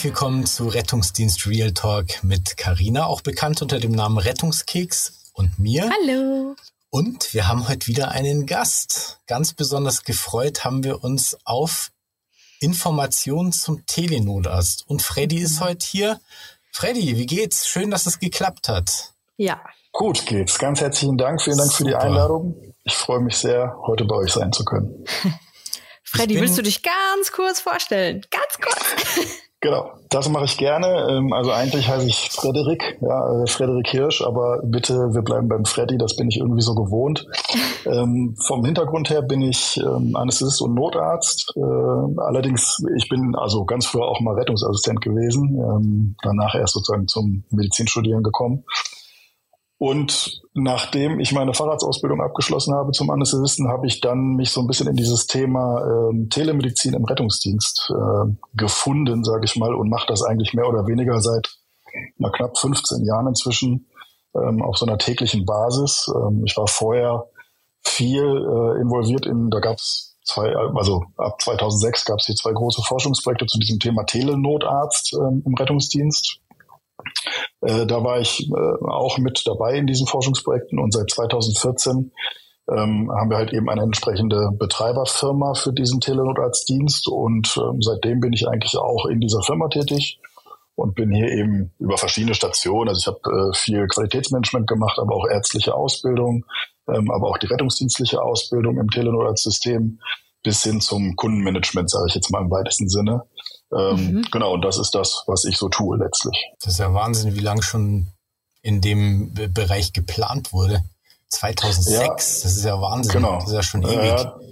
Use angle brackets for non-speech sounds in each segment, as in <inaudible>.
Herzlich willkommen zu Rettungsdienst Real Talk mit Karina, auch bekannt unter dem Namen Rettungskeks und mir. Hallo. Und wir haben heute wieder einen Gast. Ganz besonders gefreut haben wir uns auf Informationen zum Telenotarzt. Und Freddy ist heute hier. Freddy, wie geht's? Schön, dass es geklappt hat. Ja. Gut geht's. Ganz herzlichen Dank. Vielen Dank Super. für die Einladung. Ich freue mich sehr, heute bei euch sein zu können. <laughs> Freddy, willst du dich ganz kurz vorstellen? Ganz kurz. <laughs> Genau, das mache ich gerne. Ähm, also eigentlich heiße ich Frederik, ja, äh, Frederik Hirsch, aber bitte, wir bleiben beim Freddy, das bin ich irgendwie so gewohnt. <laughs> ähm, vom Hintergrund her bin ich ähm, Anästhesist und Notarzt. Äh, allerdings, ich bin also ganz früher auch mal Rettungsassistent gewesen, ähm, danach erst sozusagen zum Medizinstudieren gekommen. Und nachdem ich meine Fahrradsausbildung abgeschlossen habe zum Anästhesisten, habe ich dann mich so ein bisschen in dieses Thema ähm, Telemedizin im Rettungsdienst äh, gefunden, sage ich mal, und mache das eigentlich mehr oder weniger seit na, knapp 15 Jahren inzwischen ähm, auf so einer täglichen Basis. Ähm, ich war vorher viel äh, involviert in, da gab es zwei, also ab 2006 gab es hier zwei große Forschungsprojekte zu diesem Thema Telenotarzt ähm, im Rettungsdienst. Äh, da war ich äh, auch mit dabei in diesen Forschungsprojekten und seit 2014 ähm, haben wir halt eben eine entsprechende Betreiberfirma für diesen Telenotarztdienst und ähm, seitdem bin ich eigentlich auch in dieser Firma tätig und bin hier eben über verschiedene Stationen. Also ich habe äh, viel Qualitätsmanagement gemacht, aber auch ärztliche Ausbildung, ähm, aber auch die rettungsdienstliche Ausbildung im Telenotarztsystem bis hin zum Kundenmanagement, sage ich jetzt mal im weitesten Sinne. Ähm, mhm. Genau, und das ist das, was ich so tue letztlich. Das ist ja Wahnsinn, wie lange schon in dem Bereich geplant wurde. 2006, ja, das ist ja Wahnsinn. Genau. Das ist ja schon ewig. Äh,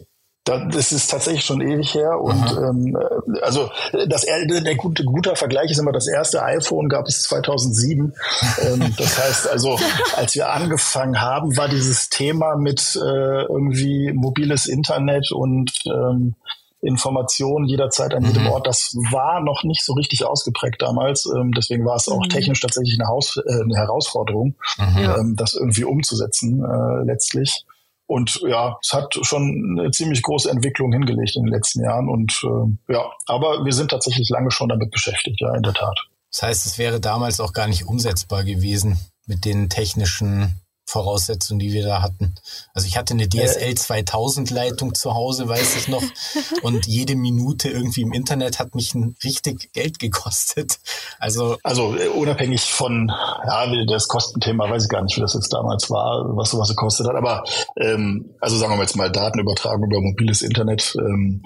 das ist tatsächlich schon ewig her und ähm, also das der gute guter Vergleich ist immer das erste iPhone gab es 2007. ähm, <laughs> das heißt also, als wir angefangen haben, war dieses Thema mit äh, irgendwie mobiles Internet und ähm, Informationen jederzeit an jedem mhm. Ort. Das war noch nicht so richtig ausgeprägt damals. Ähm, deswegen war es auch mhm. technisch tatsächlich eine, Haus äh, eine Herausforderung, mhm. ähm, das irgendwie umzusetzen äh, letztlich. Und ja, es hat schon eine ziemlich große Entwicklung hingelegt in den letzten Jahren. Und äh, ja, aber wir sind tatsächlich lange schon damit beschäftigt, ja, in der Tat. Das heißt, es wäre damals auch gar nicht umsetzbar gewesen mit den technischen Voraussetzungen, die wir da hatten. Also ich hatte eine DSL 2000 Leitung zu Hause, weiß ich noch. <laughs> Und jede Minute irgendwie im Internet hat mich ein richtig Geld gekostet. Also, also äh, unabhängig von, ja, das Kostenthema, weiß ich gar nicht, wie das jetzt damals war, was sowas gekostet hat. Aber ähm, also sagen wir jetzt mal Datenübertragung über mobiles Internet. Ähm,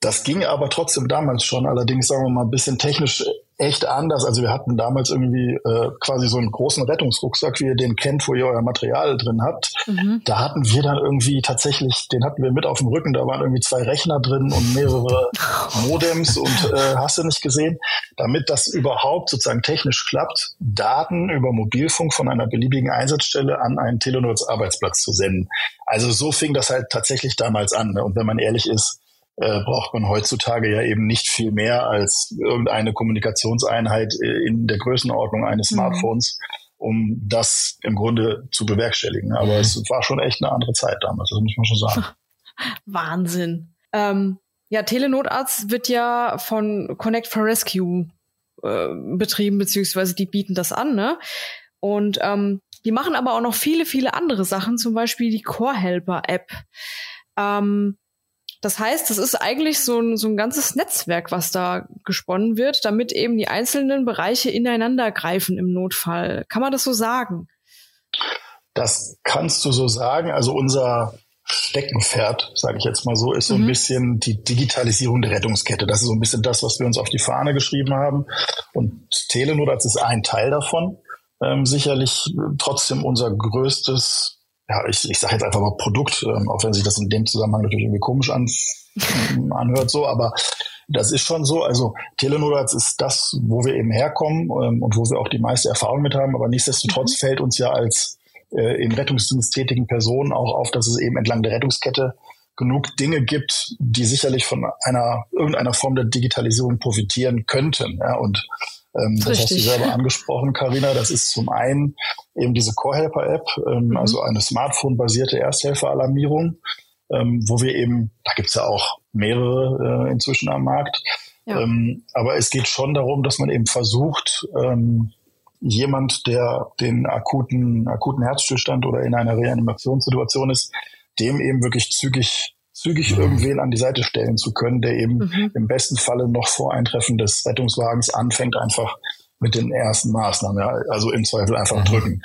das ging aber trotzdem damals schon, allerdings sagen wir mal ein bisschen technisch echt anders. Also wir hatten damals irgendwie äh, quasi so einen großen Rettungsrucksack, wie ihr den kennt, wo ihr euer Material drin habt. Mhm. Da hatten wir dann irgendwie tatsächlich, den hatten wir mit auf dem Rücken, da waren irgendwie zwei Rechner drin und mehrere <laughs> Modems und äh, hast du nicht gesehen, damit das überhaupt sozusagen technisch klappt, Daten über Mobilfunk von einer beliebigen Einsatzstelle an einen Telenotz-Arbeitsplatz zu senden. Also so fing das halt tatsächlich damals an. Ne? Und wenn man ehrlich ist, äh, braucht man heutzutage ja eben nicht viel mehr als irgendeine Kommunikationseinheit äh, in der Größenordnung eines mhm. Smartphones, um das im Grunde zu bewerkstelligen. Aber es war schon echt eine andere Zeit damals, das muss man schon sagen. <laughs> Wahnsinn. Ähm, ja, Telenotarzt wird ja von Connect for Rescue äh, betrieben, beziehungsweise die bieten das an, ne? Und ähm, die machen aber auch noch viele, viele andere Sachen, zum Beispiel die Core Helper App. Ähm, das heißt, es ist eigentlich so ein, so ein ganzes Netzwerk, was da gesponnen wird, damit eben die einzelnen Bereiche ineinander greifen im Notfall. Kann man das so sagen? Das kannst du so sagen. Also unser Steckenpferd, sage ich jetzt mal so, ist so mhm. ein bisschen die Digitalisierung der Rettungskette. Das ist so ein bisschen das, was wir uns auf die Fahne geschrieben haben. Und Telenot ist ein Teil davon. Ähm, sicherlich trotzdem unser größtes ja, ich, ich sage jetzt einfach mal Produkt, ähm, auch wenn sich das in dem Zusammenhang natürlich irgendwie komisch an, anhört, so, aber das ist schon so. Also Telenotarzt ist das, wo wir eben herkommen ähm, und wo wir auch die meiste Erfahrung mit haben, aber nichtsdestotrotz mhm. fällt uns ja als äh, in Rettungsdienst tätigen Personen auch auf, dass es eben entlang der Rettungskette genug Dinge gibt, die sicherlich von einer irgendeiner Form der Digitalisierung profitieren könnten. Ja, und ähm, das hast du selber angesprochen, Karina. Das ist zum einen eben diese Core-Helper-App, ähm, mhm. also eine Smartphone-basierte Ersthelfer-Alarmierung, ähm, wo wir eben, da gibt's ja auch mehrere äh, inzwischen am Markt, Ja. Ähm, aber es geht schon darum, dass man eben versucht, ähm, jemand, der den akuten, akuten Herzstillstand oder in einer Reanimationssituation ist, dem eben wirklich zügig, zügig mhm. irgendwen an die Seite stellen zu können, der eben mhm. im besten Falle noch vor Eintreffen des Rettungswagens anfängt, einfach mit den ersten Maßnahmen, ja, also im Zweifel einfach mhm. drücken,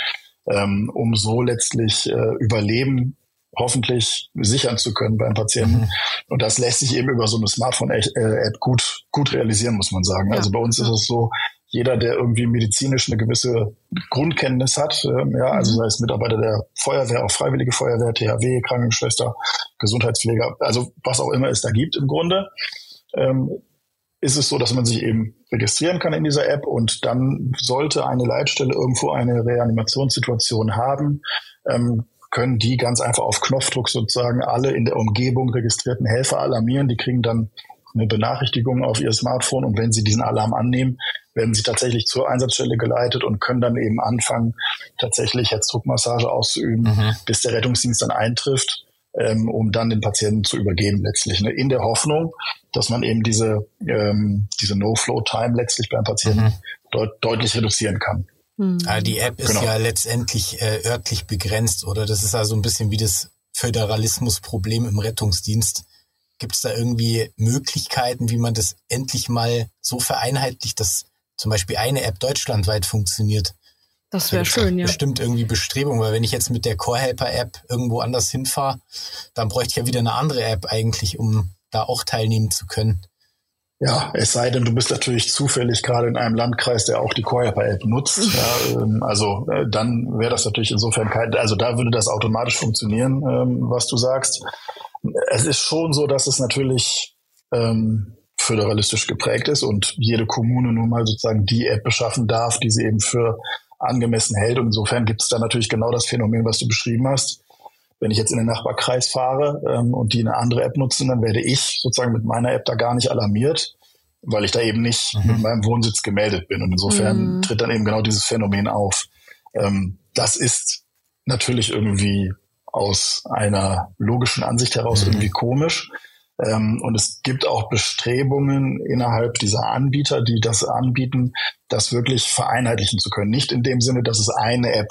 ähm, um so letztlich äh, Überleben hoffentlich sichern zu können beim Patienten. Mhm. Und das lässt sich eben über so eine Smartphone-App gut, gut realisieren, muss man sagen. Ja. Also bei uns ist es so, jeder, der irgendwie medizinisch eine gewisse Grundkenntnis hat, ähm, ja, also mhm. sei es Mitarbeiter der Feuerwehr, auch Freiwillige Feuerwehr, THW, Krankenschwester, Gesundheitspfleger, also was auch immer es da gibt im Grunde, ähm, ist es so, dass man sich eben registrieren kann in dieser App und dann sollte eine Leitstelle irgendwo eine Reanimationssituation haben, ähm, können die ganz einfach auf Knopfdruck sozusagen alle in der Umgebung registrierten Helfer alarmieren. Die kriegen dann eine Benachrichtigung auf ihr Smartphone und wenn sie diesen Alarm annehmen, werden sie tatsächlich zur Einsatzstelle geleitet und können dann eben anfangen, tatsächlich Herzdruckmassage auszuüben, mhm. bis der Rettungsdienst dann eintrifft, ähm, um dann den Patienten zu übergeben letztlich. Ne? In der Hoffnung, dass man eben diese, ähm, diese No-Flow-Time letztlich beim Patienten mhm. deut deutlich reduzieren kann. Mhm. die App ist genau. ja letztendlich äh, örtlich begrenzt, oder? Das ist also ein bisschen wie das Föderalismusproblem im Rettungsdienst. Gibt es da irgendwie Möglichkeiten, wie man das endlich mal so vereinheitlicht, dass zum Beispiel eine App deutschlandweit funktioniert? Das wäre schön, ja. Bestimmt irgendwie Bestrebung, weil wenn ich jetzt mit der Core Helper App irgendwo anders hinfahre, dann bräuchte ich ja wieder eine andere App eigentlich, um da auch teilnehmen zu können. Ja, es sei denn, du bist natürlich zufällig gerade in einem Landkreis, der auch die Coreper-App nutzt. Ja, ähm, also äh, dann wäre das natürlich insofern kein, also da würde das automatisch funktionieren, ähm, was du sagst. Es ist schon so, dass es natürlich ähm, föderalistisch geprägt ist und jede Kommune nun mal sozusagen die App beschaffen darf, die sie eben für angemessen hält. Und insofern gibt es da natürlich genau das Phänomen, was du beschrieben hast. Wenn ich jetzt in den Nachbarkreis fahre ähm, und die eine andere App nutzen, dann werde ich sozusagen mit meiner App da gar nicht alarmiert, weil ich da eben nicht mhm. mit meinem Wohnsitz gemeldet bin. Und insofern mhm. tritt dann eben genau dieses Phänomen auf. Ähm, das ist natürlich irgendwie aus einer logischen Ansicht heraus mhm. irgendwie komisch. Ähm, und es gibt auch Bestrebungen innerhalb dieser Anbieter, die das anbieten, das wirklich vereinheitlichen zu können. Nicht in dem Sinne, dass es eine App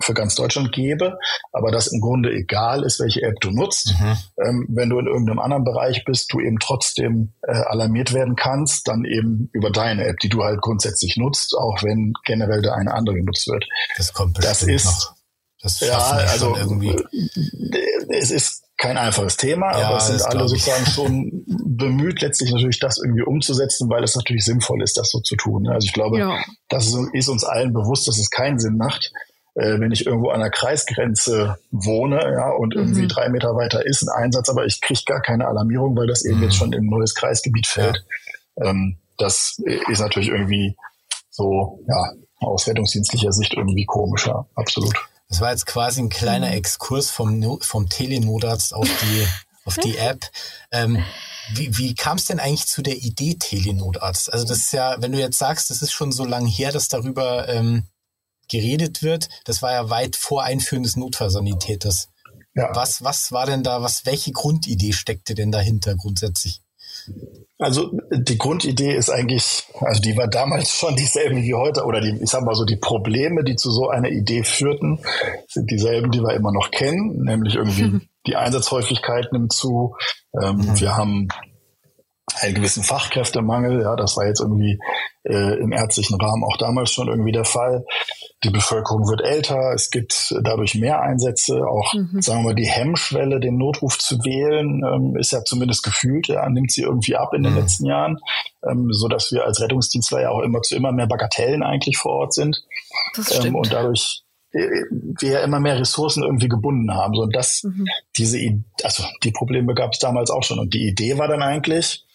für ganz Deutschland gäbe, aber dass im Grunde egal ist, welche App du nutzt. Mhm. Ähm, wenn du in irgendeinem anderen Bereich bist, du eben trotzdem äh, alarmiert werden kannst, dann eben über deine App, die du halt grundsätzlich nutzt, auch wenn generell da eine andere genutzt wird. Das kommt bestimmt das ist, noch. Das ja, also irgendwie. Äh, es ist kein einfaches Thema, ja, aber es sind alle sozusagen <laughs> schon bemüht, letztlich natürlich das irgendwie umzusetzen, weil es natürlich sinnvoll ist, das so zu tun. Ne? Also ich glaube, ja. das ist uns allen bewusst, dass es keinen Sinn macht, äh, wenn ich irgendwo an der Kreisgrenze wohne, ja, und irgendwie mhm. drei Meter weiter ist ein Einsatz, aber ich kriege gar keine Alarmierung, weil das eben mhm. jetzt schon in ein neues Kreisgebiet fällt. Ja. Ähm, das ist natürlich irgendwie so, ja, aus rettungsdienstlicher Sicht irgendwie komischer, absolut. Das war jetzt quasi ein kleiner mhm. Exkurs vom, vom Telenotarzt auf die, <laughs> auf die App. Ähm, wie, wie kam es denn eigentlich zu der Idee Telenotarzt? Also das ist ja, wenn du jetzt sagst, das ist schon so lange her, dass darüber ähm, geredet wird, das war ja weit vor Einführen des Notfallsanitäters. Ja. Was, was war denn da, was, welche Grundidee steckte denn dahinter grundsätzlich? Also die Grundidee ist eigentlich, also die war damals schon dieselbe wie heute, oder die, ich sag mal so, die Probleme, die zu so einer Idee führten, sind dieselben, die wir immer noch kennen, nämlich irgendwie <laughs> die Einsatzhäufigkeit nimmt zu. Ähm, mhm. Wir haben einen gewissen Fachkräftemangel, ja, das war jetzt irgendwie äh, im ärztlichen Rahmen auch damals schon irgendwie der Fall. Die Bevölkerung wird älter, es gibt dadurch mehr Einsätze, auch mhm. sagen wir mal die Hemmschwelle, den Notruf zu wählen, ähm, ist ja zumindest gefühlt, ja, nimmt sie irgendwie ab in den mhm. letzten Jahren, ähm, so dass wir als Rettungsdienstler ja auch immer zu immer mehr Bagatellen eigentlich vor Ort sind das ähm, und dadurch äh, wir ja immer mehr Ressourcen irgendwie gebunden haben. So, und das, mhm. diese, also die Probleme gab es damals auch schon. Und die Idee war dann eigentlich,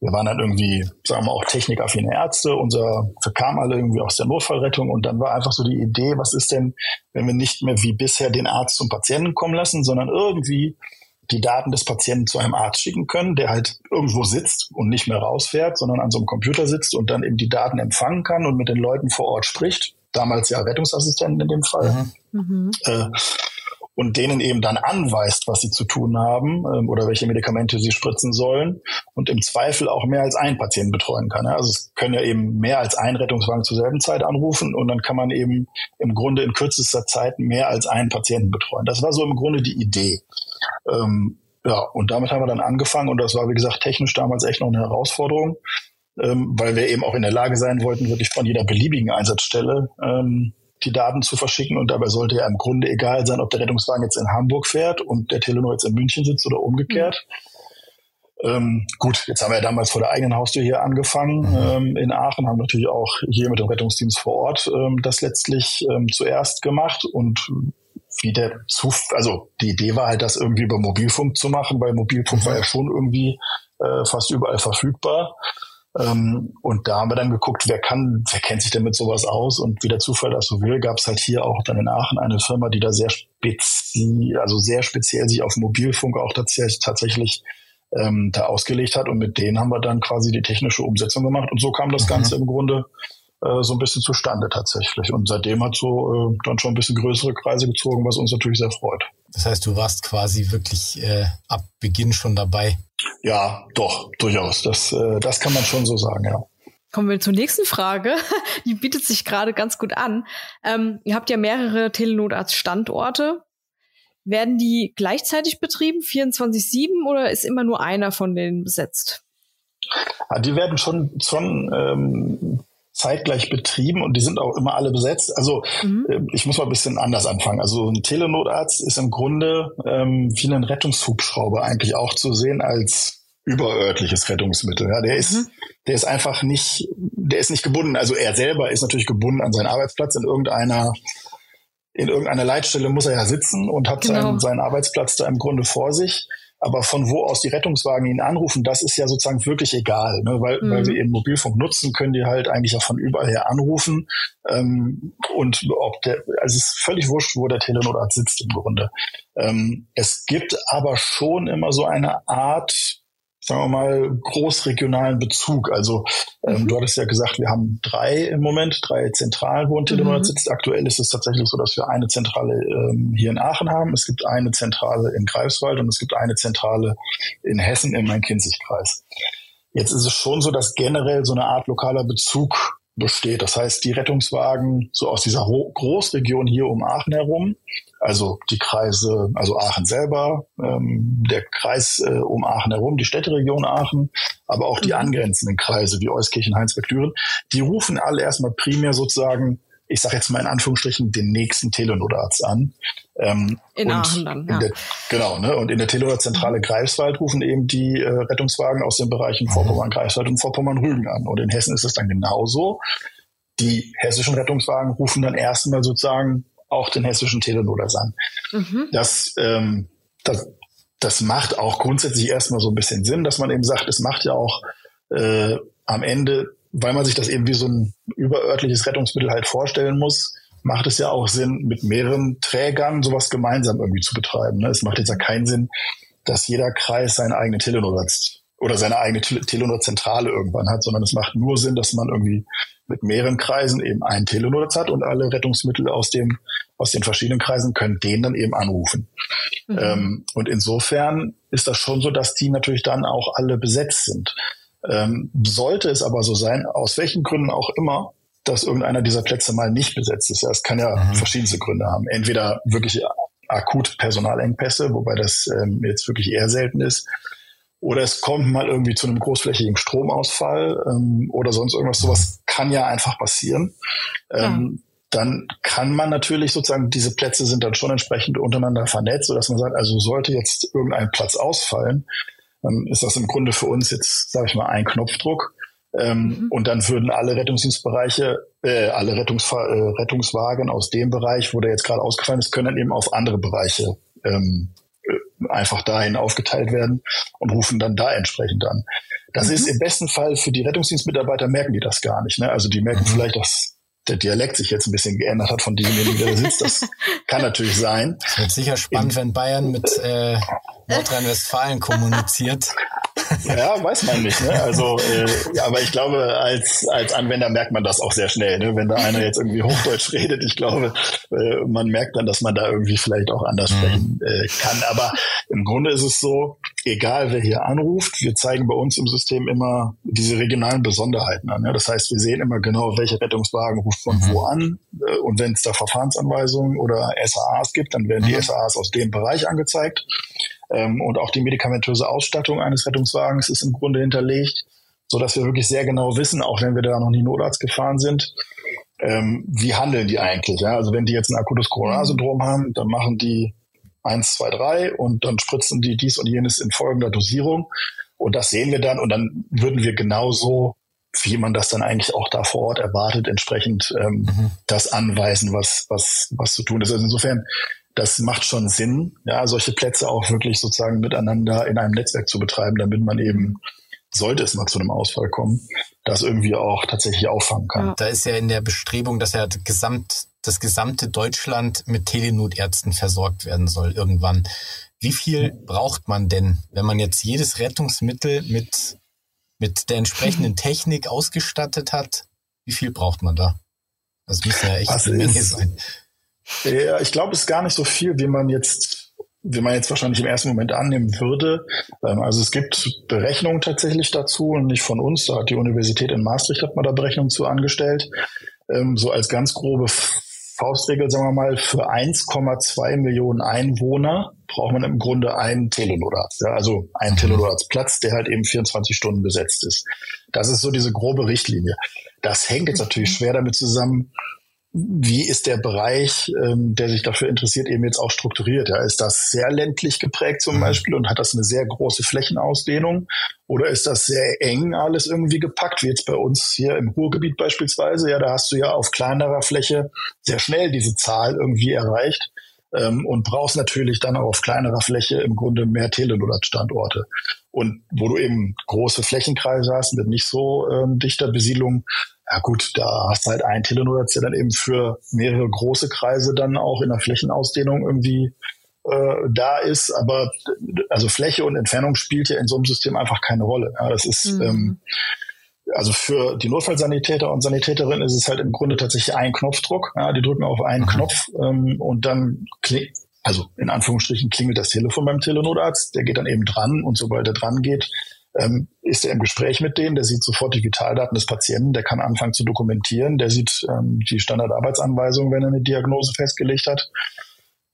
wir waren dann irgendwie, sagen wir auch technikaffine Ärzte, unser, wir kamen alle irgendwie aus der Notfallrettung und dann war einfach so die Idee, was ist denn, wenn wir nicht mehr wie bisher den Arzt zum Patienten kommen lassen, sondern irgendwie die Daten des Patienten zu einem Arzt schicken können, der halt irgendwo sitzt und nicht mehr rausfährt, sondern an so einem Computer sitzt und dann eben die Daten empfangen kann und mit den Leuten vor Ort spricht. Damals ja Rettungsassistenten in dem Fall. Mhm. mhm. Äh, und denen eben dann anweist, was sie zu tun haben ähm, oder welche Medikamente sie spritzen sollen und im Zweifel auch mehr als einen Patienten betreuen kann. Also es können ja eben mehr als ein Rettungswagen zur selben Zeit anrufen und dann kann man eben im Grunde in kürzester Zeit mehr als einen Patienten betreuen. Das war so im Grunde die Idee. Ähm, ja, und damit haben wir dann angefangen und das war, wie gesagt, technisch damals echt noch eine Herausforderung, ähm, weil wir eben auch in der Lage sein wollten, wirklich von jeder beliebigen Einsatzstelle ähm, die Daten zu verschicken. Und dabei sollte ja im Grunde egal sein, ob der Rettungswagen jetzt in Hamburg fährt und der Telenor jetzt in München sitzt oder umgekehrt. Mhm. Ähm, gut, jetzt haben wir ja damals vor der eigenen Haustür hier angefangen mhm. ähm, in Aachen, haben natürlich auch hier mit dem Rettungsdienst vor Ort ähm, das letztlich ähm, zuerst gemacht und wie der Zuf also die Idee war halt, das irgendwie über Mobilfunk zu machen, weil Mobilfunk mhm. war ja schon irgendwie äh, fast überall verfügbar. Ähm, und da haben wir dann geguckt, wer kann, wer kennt sich denn mit sowas aus? Und wie der Zufall das so will, gab es halt hier auch dann in Aachen eine Firma, die da sehr speziell, also sehr speziell sich auf Mobilfunk auch tatsächlich, tatsächlich ähm, da ausgelegt hat. Und mit denen haben wir dann quasi die technische Umsetzung gemacht. Und so kam das mhm. Ganze im Grunde äh, so ein bisschen zustande tatsächlich. Und seitdem hat so äh, dann schon ein bisschen größere Kreise gezogen, was uns natürlich sehr freut. Das heißt, du warst quasi wirklich äh, ab Beginn schon dabei. Ja, doch, durchaus. Das, äh, das kann man schon so sagen, ja. Kommen wir zur nächsten Frage. <laughs> Die bietet sich gerade ganz gut an. Ähm, ihr habt ja mehrere Telenotarzt-Standorte. Werden die gleichzeitig betrieben, 24-7, oder ist immer nur einer von denen besetzt? Ja, die werden schon, schon ähm, zeitgleich betrieben und die sind auch immer alle besetzt. Also mhm. äh, ich muss mal ein bisschen anders anfangen. Also ein Telenotarzt ist im Grunde ähm, wie ein Rettungshubschrauber eigentlich auch zu sehen als überörtliches Rettungsmittel. Ja, der ist, mhm. der ist einfach nicht, der ist nicht gebunden. Also er selber ist natürlich gebunden an seinen Arbeitsplatz in irgendeiner in irgendeiner Leitstelle muss er ja sitzen und hat genau. seinen, seinen Arbeitsplatz da im Grunde vor sich. Aber von wo aus die Rettungswagen ihn anrufen, das ist ja sozusagen wirklich egal, ne? weil, mhm. weil wir eben Mobilfunk nutzen, können die halt eigentlich auch von überall her anrufen. Ähm, und ob der, also es ist völlig wurscht, wo der Telenotarzt sitzt im Grunde. Ähm, es gibt aber schon immer so eine Art sagen wir mal, großregionalen Bezug. Also ähm, mhm. du hattest ja gesagt, wir haben drei im Moment, drei Zentralen, wo ein Telefonat mhm. sitzt. Aktuell ist es tatsächlich so, dass wir eine Zentrale ähm, hier in Aachen haben, es gibt eine Zentrale in Greifswald und es gibt eine Zentrale in Hessen im Main-Kinzig-Kreis. Jetzt ist es schon so, dass generell so eine Art lokaler Bezug besteht. Das heißt, die Rettungswagen so aus dieser Großregion hier um Aachen herum, also die Kreise, also Aachen selber, ähm, der Kreis äh, um Aachen herum, die Städteregion Aachen, aber auch die mhm. angrenzenden Kreise wie Euskirchen, Heinsberg, Düren, die rufen alle erstmal primär sozusagen ich sage jetzt mal in Anführungsstrichen, den nächsten Telenotarzt an. Ähm, in Aachen dann, ja. Der, genau, ne? Und in der Telenotarzentrale Greifswald rufen eben die äh, Rettungswagen aus den Bereichen Vorpommern, Greifswald und Vorpommern-Rügen an. Und in Hessen ist es dann genauso. Die hessischen Rettungswagen rufen dann erstmal sozusagen auch den hessischen Telenotarzt an. Mhm. Das, ähm, das, das macht auch grundsätzlich erstmal so ein bisschen Sinn, dass man eben sagt, es macht ja auch äh, am Ende weil man sich das eben wie so ein überörtliches Rettungsmittel halt vorstellen muss, macht es ja auch Sinn, mit mehreren Trägern sowas gemeinsam irgendwie zu betreiben. Ne? Es macht jetzt ja keinen Sinn, dass jeder Kreis seine eigene Telenor oder seine eigene Telenor-Zentrale irgendwann hat, sondern es macht nur Sinn, dass man irgendwie mit mehreren Kreisen eben einen Telenor hat und alle Rettungsmittel aus dem aus den verschiedenen Kreisen können den dann eben anrufen. Mhm. Ähm, und insofern ist das schon so, dass die natürlich dann auch alle besetzt sind. Ähm, sollte es aber so sein, aus welchen Gründen auch immer, dass irgendeiner dieser Plätze mal nicht besetzt ist. Ja, es kann ja mhm. verschiedenste Gründe haben. Entweder wirklich akut Personalengpässe, wobei das ähm, jetzt wirklich eher selten ist. Oder es kommt mal irgendwie zu einem großflächigen Stromausfall ähm, oder sonst irgendwas. Sowas kann ja einfach passieren. Ähm, ja. Dann kann man natürlich sozusagen, diese Plätze sind dann schon entsprechend untereinander vernetzt, sodass man sagt, also sollte jetzt irgendein Platz ausfallen, dann ist das im Grunde für uns jetzt, sage ich mal, ein Knopfdruck. Ähm, mhm. Und dann würden alle Rettungsdienstbereiche, äh, alle Rettungsfahr äh, Rettungswagen aus dem Bereich, wo der jetzt gerade ausgefallen ist, können dann eben auf andere Bereiche ähm, äh, einfach dahin aufgeteilt werden und rufen dann da entsprechend an. Das mhm. ist im besten Fall für die Rettungsdienstmitarbeiter merken die das gar nicht. Ne? Also die merken mhm. vielleicht, dass der Dialekt sich jetzt ein bisschen geändert hat von demjenigen, der da sitzt. Das <laughs> kann natürlich sein. Es wird sicher spannend, In, wenn Bayern mit äh, Nordrhein-Westfalen kommuniziert. Ja, weiß man nicht. Ne? Also, äh, aber ich glaube, als, als Anwender merkt man das auch sehr schnell. Ne? Wenn da einer jetzt irgendwie Hochdeutsch redet, ich glaube, äh, man merkt dann, dass man da irgendwie vielleicht auch anders mhm. sprechen äh, kann. Aber im Grunde ist es so, egal wer hier anruft, wir zeigen bei uns im System immer diese regionalen Besonderheiten an. Ne? Das heißt, wir sehen immer genau, welcher Rettungswagen ruft von mhm. wo an. Äh, und wenn es da Verfahrensanweisungen oder SAAs gibt, dann werden die mhm. SAAs aus dem Bereich angezeigt. Ähm, und auch die medikamentöse Ausstattung eines Rettungswagens ist im Grunde hinterlegt, so dass wir wirklich sehr genau wissen, auch wenn wir da noch nie Notarzt gefahren sind, ähm, wie handeln die eigentlich. Ja? Also wenn die jetzt ein akutes Corona-Syndrom haben, dann machen die eins, zwei, drei und dann spritzen die dies und jenes in folgender Dosierung. Und das sehen wir dann und dann würden wir genauso, wie man das dann eigentlich auch da vor Ort erwartet, entsprechend ähm, mhm. das anweisen, was, was, was zu tun ist. Also insofern das macht schon Sinn, ja, solche Plätze auch wirklich sozusagen miteinander in einem Netzwerk zu betreiben, damit man eben, sollte es mal zu einem Ausfall kommen, das irgendwie auch tatsächlich auffangen kann. Da ist ja in der Bestrebung, dass ja gesamt, das gesamte Deutschland mit Telenotärzten versorgt werden soll irgendwann. Wie viel braucht man denn, wenn man jetzt jedes Rettungsmittel mit, mit der entsprechenden <laughs> Technik ausgestattet hat? Wie viel braucht man da? Das müsste ja echt eine Menge sein. Ja, ich glaube, es ist gar nicht so viel, wie man jetzt, wie man jetzt wahrscheinlich im ersten Moment annehmen würde. Ähm, also es gibt Berechnungen tatsächlich dazu und nicht von uns. Da hat die Universität in Maastricht hat man da Berechnungen zu angestellt. Ähm, so als ganz grobe Faustregel, sagen wir mal, für 1,2 Millionen Einwohner braucht man im Grunde einen Telenotarzt. Ja, also einen Telenotarztplatz, der halt eben 24 Stunden besetzt ist. Das ist so diese grobe Richtlinie. Das hängt jetzt natürlich schwer damit zusammen, wie ist der Bereich, ähm, der sich dafür interessiert, eben jetzt auch strukturiert? Ja, ist das sehr ländlich geprägt zum mhm. Beispiel und hat das eine sehr große Flächenausdehnung? Oder ist das sehr eng alles irgendwie gepackt, wie jetzt bei uns hier im Ruhrgebiet beispielsweise? Ja, da hast du ja auf kleinerer Fläche sehr schnell diese Zahl irgendwie erreicht ähm, und brauchst natürlich dann auch auf kleinerer Fläche im Grunde mehr Telenot-Standorte. Und wo du eben große Flächenkreise hast mit nicht so ähm, dichter Besiedlung, ja gut, da hast du halt ein Telenot, der dann eben für mehrere große Kreise dann auch in der Flächenausdehnung irgendwie äh, da ist. Aber also Fläche und Entfernung spielt ja in so einem System einfach keine Rolle. Ja, das ist mhm. ähm, also für die Notfallsanitäter und Sanitäterinnen ist es halt im Grunde tatsächlich ein Knopfdruck. Ja, die drücken auf einen mhm. Knopf ähm, und dann klingt, also in Anführungsstrichen klingelt das Telefon beim Telenotarzt. Der geht dann eben dran und sobald er dran geht, ähm, ist er im Gespräch mit denen, der sieht sofort die Vitaldaten des Patienten, der kann anfangen zu dokumentieren, der sieht ähm, die Standardarbeitsanweisung, wenn er eine Diagnose festgelegt hat.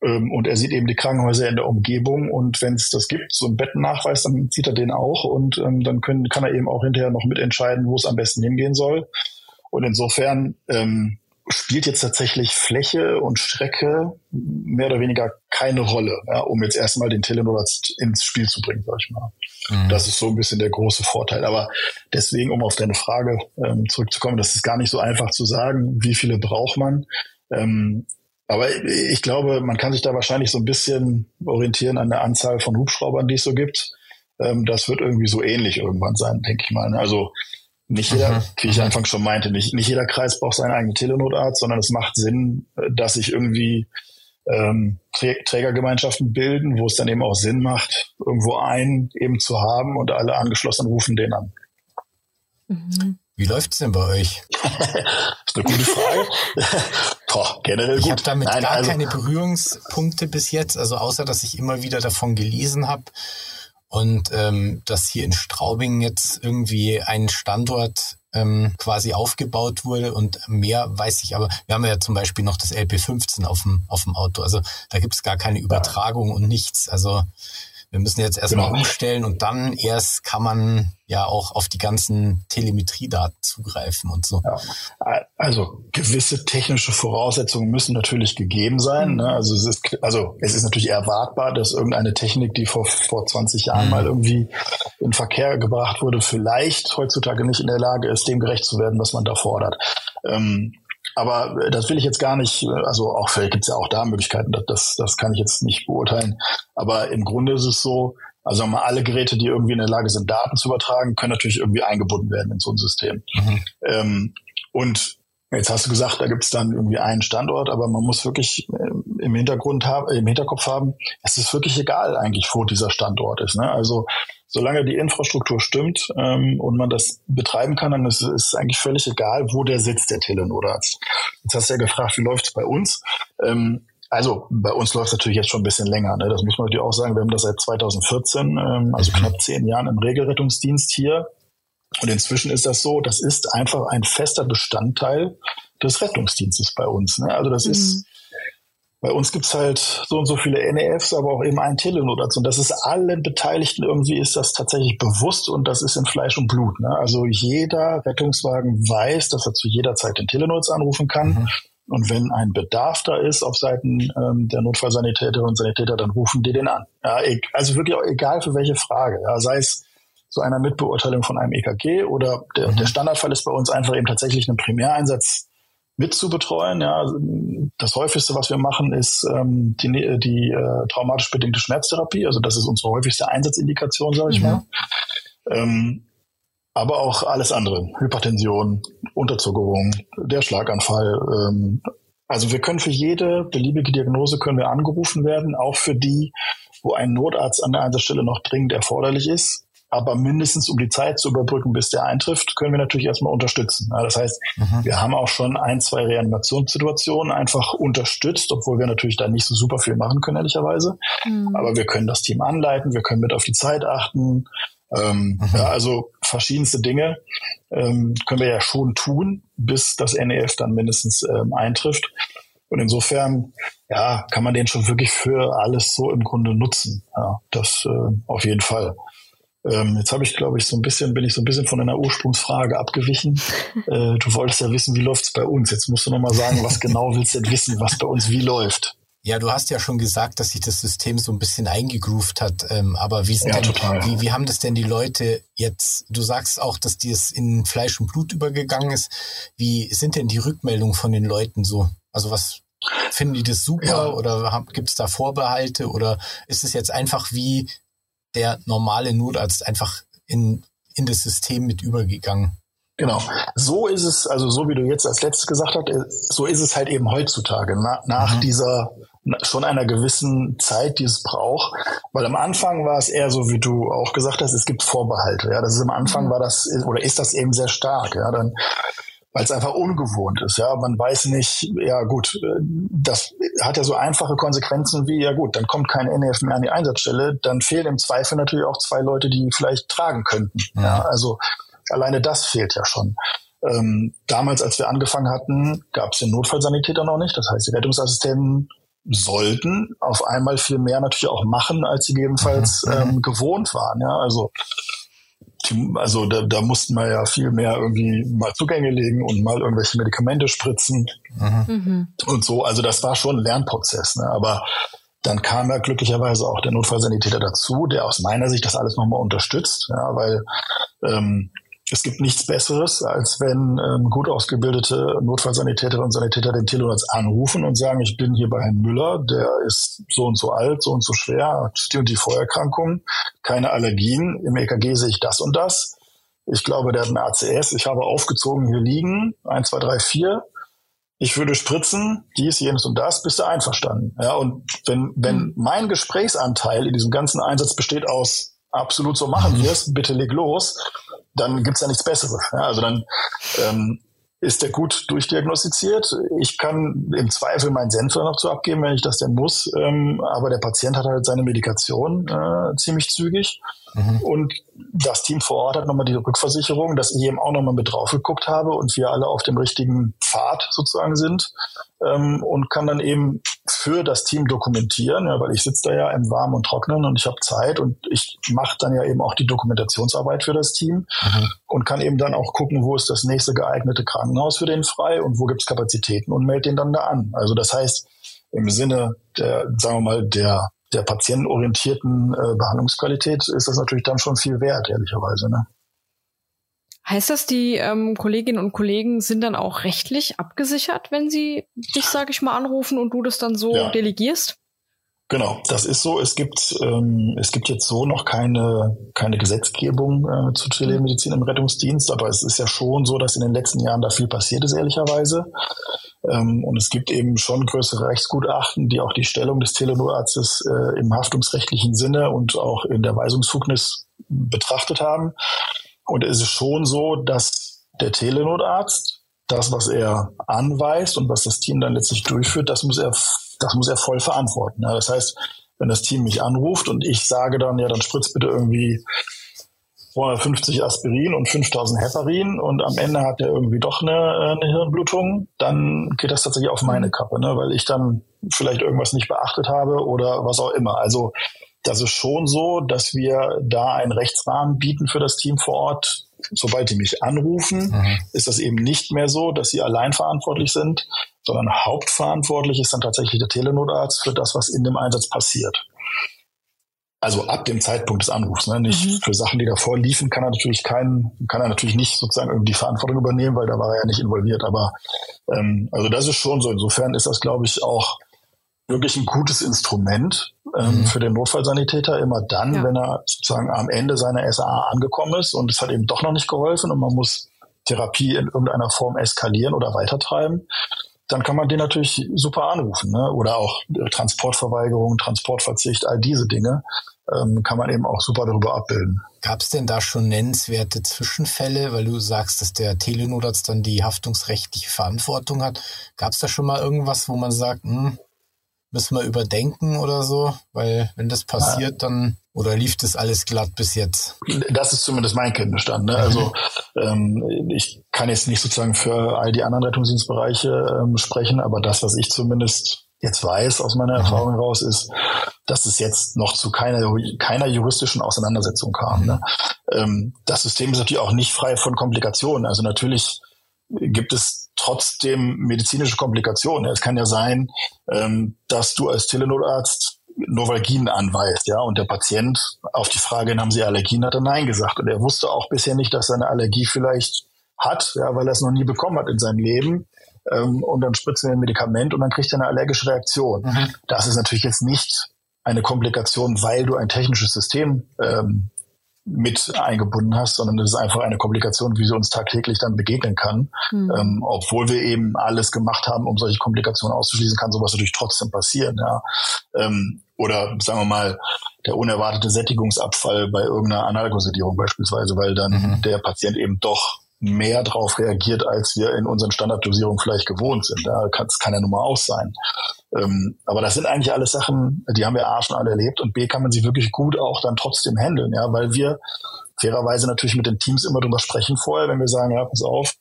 Ähm, und er sieht eben die Krankenhäuser in der Umgebung und wenn es das gibt, so einen Bettennachweis, dann sieht er den auch und ähm, dann können, kann er eben auch hinterher noch mitentscheiden, wo es am besten hingehen soll. Und insofern ähm, spielt jetzt tatsächlich Fläche und Strecke mehr oder weniger keine Rolle, ja, um jetzt erstmal den Telenor ins Spiel zu bringen, sag ich mal. Mhm. Das ist so ein bisschen der große Vorteil. Aber deswegen, um auf deine Frage ähm, zurückzukommen, das ist gar nicht so einfach zu sagen, wie viele braucht man. Ähm, aber ich glaube, man kann sich da wahrscheinlich so ein bisschen orientieren an der Anzahl von Hubschraubern, die es so gibt. Ähm, das wird irgendwie so ähnlich irgendwann sein, denke ich mal. Also nicht jeder, mhm. wie ich anfangs schon meinte, nicht, nicht jeder Kreis braucht seinen eigenen Telenotarzt, sondern es macht Sinn, dass sich irgendwie ähm, Trägergemeinschaften bilden, wo es dann eben auch Sinn macht, irgendwo einen eben zu haben und alle angeschlossen rufen den an. Mhm. Wie läuft's denn bei euch? <laughs> das ist eine gute Frage. <laughs> Boah, generell ich gut. Ich habe damit Nein, gar also, keine Berührungspunkte bis jetzt, also außer dass ich immer wieder davon gelesen habe und ähm, dass hier in Straubing jetzt irgendwie ein Standort ähm, quasi aufgebaut wurde und mehr weiß ich aber. Wir haben ja zum Beispiel noch das LP15 auf dem, auf dem Auto. Also da gibt's gar keine Übertragung und nichts. Also wir müssen jetzt erstmal genau. umstellen und dann erst kann man ja auch auf die ganzen Telemetriedaten zugreifen und so. Ja. Also gewisse technische Voraussetzungen müssen natürlich gegeben sein. Ne? Also es ist also es ist natürlich erwartbar, dass irgendeine Technik, die vor vor 20 Jahren mhm. mal irgendwie in Verkehr gebracht wurde, vielleicht heutzutage nicht in der Lage ist, dem gerecht zu werden, was man da fordert. Ähm, aber äh, das will ich jetzt gar nicht, äh, also auch vielleicht gibt es ja auch da Möglichkeiten, das, das kann ich jetzt nicht beurteilen. Aber im Grunde ist es so, also mal alle Geräte, die irgendwie in der Lage sind, Daten zu übertragen, können natürlich irgendwie eingebunden werden in so ein System. Mhm. Ähm, und Jetzt hast du gesagt, da gibt es dann irgendwie einen Standort, aber man muss wirklich äh, im Hintergrund haben, im Hinterkopf haben, es ist wirklich egal eigentlich, wo dieser Standort ist. Ne? Also solange die Infrastruktur stimmt ähm, und man das betreiben kann, dann ist es eigentlich völlig egal, wo der sitzt, der Telenotarzt. Jetzt hast du ja gefragt, wie läuft es bei uns? Ähm, also bei uns läuft es natürlich jetzt schon ein bisschen länger. Ne? Das muss man natürlich auch sagen. Wir haben das seit 2014, ähm, also knapp zehn Jahren im Regelrettungsdienst hier. Und inzwischen ist das so, das ist einfach ein fester Bestandteil des Rettungsdienstes bei uns. Ne? Also das mhm. ist, bei uns gibt's halt so und so viele NEFs, aber auch eben ein Telenotarzt. Und das ist allen Beteiligten irgendwie ist das tatsächlich bewusst und das ist in Fleisch und Blut. Ne? Also jeder Rettungswagen weiß, dass er zu jeder Zeit den Telenotarzt anrufen kann. Mhm. Und wenn ein Bedarf da ist auf Seiten ähm, der Notfallsanitäter und Sanitäter, dann rufen die den an. Ja, also wirklich auch egal für welche Frage. Ja, sei es zu einer Mitbeurteilung von einem EKG oder der, mhm. der Standardfall ist bei uns einfach eben tatsächlich einen Primäreinsatz mitzubetreuen. Ja, das häufigste, was wir machen, ist ähm, die, die äh, traumatisch bedingte Schmerztherapie. Also das ist unsere häufigste Einsatzindikation, sage ich mhm. mal. Ähm, aber auch alles andere. Hypertension, Unterzuckerung, der Schlaganfall. Ähm, also wir können für jede beliebige Diagnose können wir angerufen werden, auch für die, wo ein Notarzt an der Einsatzstelle noch dringend erforderlich ist. Aber mindestens um die Zeit zu überbrücken, bis der eintrifft, können wir natürlich erstmal unterstützen. Das heißt, mhm. wir haben auch schon ein, zwei Reanimationssituationen einfach unterstützt, obwohl wir natürlich da nicht so super viel machen können, ehrlicherweise. Mhm. Aber wir können das Team anleiten, wir können mit auf die Zeit achten. Ähm, mhm. ja, also verschiedenste Dinge ähm, können wir ja schon tun, bis das NEF dann mindestens ähm, eintrifft. Und insofern, ja, kann man den schon wirklich für alles so im Grunde nutzen. Ja, das äh, auf jeden Fall. Ähm, jetzt habe ich, glaube ich, so ein bisschen, bin ich so ein bisschen von einer Ursprungsfrage abgewichen. <laughs> Äh, du wolltest ja wissen, wie läuft's bei uns. Jetzt musst du noch mal sagen, was genau willst du denn wissen, was bei uns wie läuft? Ja, du hast ja schon gesagt, dass sich das System so ein bisschen eingegroovt hat. Ähm, aber wie, sind ja, denn, wie, wie haben das denn die Leute jetzt? Du sagst auch, dass dies in Fleisch und Blut übergegangen ist. Wie sind denn die Rückmeldungen von den Leuten so? Also was finden die das super ja. oder gibt es da Vorbehalte oder ist es jetzt einfach wie der normale Notarzt einfach in, in das System mit übergegangen? Genau. So ist es, also so wie du jetzt als letztes gesagt hast, äh, so ist es halt eben heutzutage, na, nach mhm. dieser schon einer gewissen Zeit, die es braucht. Weil am Anfang war es eher so, wie du auch gesagt hast, es gibt Vorbehalte. Ja, das ist am Anfang mhm. war das oder ist das eben sehr stark. Ja, dann weil es einfach ungewohnt ist. Ja, man weiß nicht, ja gut, das hat ja so einfache Konsequenzen wie, ja gut, dann kommt kein NF mehr an die Einsatzstelle, dann fehlen im Zweifel natürlich auch zwei Leute, die vielleicht tragen könnten. Ja, ja also alleine das fehlt ja schon. Ähm, damals, als wir angefangen hatten, gab es den Notfallsanitäter noch nicht. Das heißt, die Rettungsassistenten sollten auf einmal viel mehr natürlich auch machen, als sie gegebenenfalls mhm. ähm, gewohnt waren. Ja, also also da, da mussten wir ja viel mehr irgendwie mal Zugänge legen und mal irgendwelche Medikamente spritzen mhm. und so. Also das war schon ein Lernprozess. Ne? Aber dann kam ja glücklicherweise auch der Notfallsanitäter dazu, der aus meiner Sicht das alles nochmal unterstützt, ja, weil ähm, es gibt nichts Besseres, als wenn ähm, gut ausgebildete Notfallsanitäterinnen und Sanitäter den Telonarzt anrufen und sagen, ich bin hier bei Herrn Müller, der ist so und so alt, so und so schwer, hat die und die Vorerkrankung, keine Allergien, im EKG sehe ich das und das. Ich glaube, der hat eine ACS, ich habe aufgezogen hier liegen, eins, zwei, drei, vier. Ich würde spritzen, dies, jenes und das, bist du einverstanden. Ja, und wenn, wenn mhm. mein Gesprächsanteil in diesem ganzen Einsatz besteht aus absolut so machen wir es, bitte leg los, dann gibt's ja nichts Besseres. Ja, also dann ähm, ist der gut durchdiagnostiziert. Ich kann im Zweifel meinen Senf noch zu abgeben, wenn ich das denn muss. Ähm, aber der Patient hat halt seine Medikation äh, ziemlich zügig. Mhm. Und das Team vor Ort hat nochmal die Rückversicherung, dass ich eben auch nochmal mit drauf geguckt habe und wir alle auf dem richtigen Pfad sozusagen sind ähm, und kann dann eben für das Team dokumentieren, ja, weil ich sitze da ja im Warmen und Trocknen und ich habe Zeit und ich mache dann ja eben auch die Dokumentationsarbeit für das Team mhm. und kann eben dann auch gucken, wo ist das nächste geeignete Krankenhaus für den frei und wo gibt's Kapazitäten und melde den dann da an. Also das heißt, im Sinne der, sagen wir mal, der der patientenorientierten äh, Behandlungsqualität ist das natürlich dann schon viel wert, ehrlicherweise. Ne? Heißt das, die ähm, Kolleginnen und Kollegen sind dann auch rechtlich abgesichert, wenn sie dich, sage ich mal, anrufen und du das dann so ja. delegierst? Genau, das ist so. Es gibt ähm, es gibt jetzt so noch keine keine Gesetzgebung äh, zu Telemedizin im Rettungsdienst, aber es ist ja schon so, dass in den letzten Jahren da viel passiert ist ehrlicherweise. Ähm, und es gibt eben schon größere Rechtsgutachten, die auch die Stellung des Telenotarztes äh, im haftungsrechtlichen Sinne und auch in der Weisungsfugnis betrachtet haben. Und es ist schon so, dass der Telenotarzt das, was er anweist und was das Team dann letztlich durchführt, das muss er, das muss er voll verantworten. Ja, das heißt, wenn das Team mich anruft und ich sage dann, ja, dann spritzt bitte irgendwie 250 Aspirin und 5000 Heparin und am Ende hat er irgendwie doch eine, äh, eine Hirnblutung, dann geht das tatsächlich auf meine mhm. Kappe, ne? weil ich dann vielleicht irgendwas nicht beachtet habe oder was auch immer. Also das ist schon so, dass wir da einen Rechtsrahmen bieten für das Team vor Ort. Sobald die mich anrufen, mhm. ist das eben nicht mehr so, dass sie allein verantwortlich sind, sondern hauptverantwortlich ist dann tatsächlich der Telenotarzt für das, was in dem Einsatz passiert. Also ab dem Zeitpunkt des Anrufs, ne? nicht mhm. für Sachen, die davor liefen, kann er natürlich keinen, kann er natürlich nicht sozusagen irgendwie die Verantwortung übernehmen, weil da war er ja nicht involviert. Aber ähm, also das ist schon so. Insofern ist das, glaube ich, auch wirklich ein gutes Instrument ähm, mhm. für den Notfallsanitäter immer dann, ja. wenn er sozusagen am Ende seiner SAA angekommen ist und es hat eben doch noch nicht geholfen und man muss Therapie in irgendeiner Form eskalieren oder weitertreiben, dann kann man den natürlich super anrufen. Ne? Oder auch Transportverweigerung, Transportverzicht, all diese Dinge ähm, kann man eben auch super darüber abbilden. Gab es denn da schon nennenswerte Zwischenfälle, weil du sagst, dass der Telenotarzt dann die haftungsrechtliche Verantwortung hat? Gab es da schon mal irgendwas, wo man sagt, hm, müssen wir überdenken oder so? Weil wenn das passiert, dann oder lief das alles glatt bis jetzt? Das ist zumindest mein Kenntnisstand. Ne? Also <laughs> ähm, ich kann jetzt nicht sozusagen für all die anderen Rettungsdienstbereiche ähm, sprechen, aber das, was ich zumindest jetzt weiß aus meiner mhm. Erfahrung heraus, ist, dass es jetzt noch zu keiner, keiner juristischen Auseinandersetzung kam. Ne? Ähm, das System ist natürlich auch nicht frei von Komplikationen. Also natürlich gibt es trotzdem medizinische Komplikationen. Es kann ja sein, ähm, dass du als Telenotarzt Novalgin anweist, ja, und der Patient auf die Frage, haben Sie Allergien, hat er Nein gesagt. Und er wusste auch bisher nicht, dass er eine Allergie vielleicht hat, ja, weil er es noch nie bekommen hat in seinem Leben. Ähm, und dann spritzen wir ein Medikament und dann kriegt er eine allergische Reaktion. Mhm. Das ist natürlich jetzt nicht eine Komplikation, weil du ein technisches System ähm, mit eingebunden hast, sondern das ist einfach eine Komplikation, wie sie uns tagtäglich dann begegnen kann. Mhm. Ähm, obwohl wir eben alles gemacht haben, um solche Komplikationen auszuschließen, kann sowas natürlich trotzdem passieren. Ja. Ähm, oder sagen wir mal, der unerwartete Sättigungsabfall bei irgendeiner Analgosedierung beispielsweise, weil dann mhm. der Patient eben doch mehr darauf reagiert, als wir in unseren Standarddosierungen vielleicht gewohnt sind. Da kann es keine Nummer aus sein. Ähm, aber das sind eigentlich alles Sachen, die haben wir A schon alle erlebt und B kann man sie wirklich gut auch dann trotzdem handeln, ja, weil wir fairerweise natürlich mit den Teams immer drüber sprechen vorher, wenn wir sagen, ja, pass auf,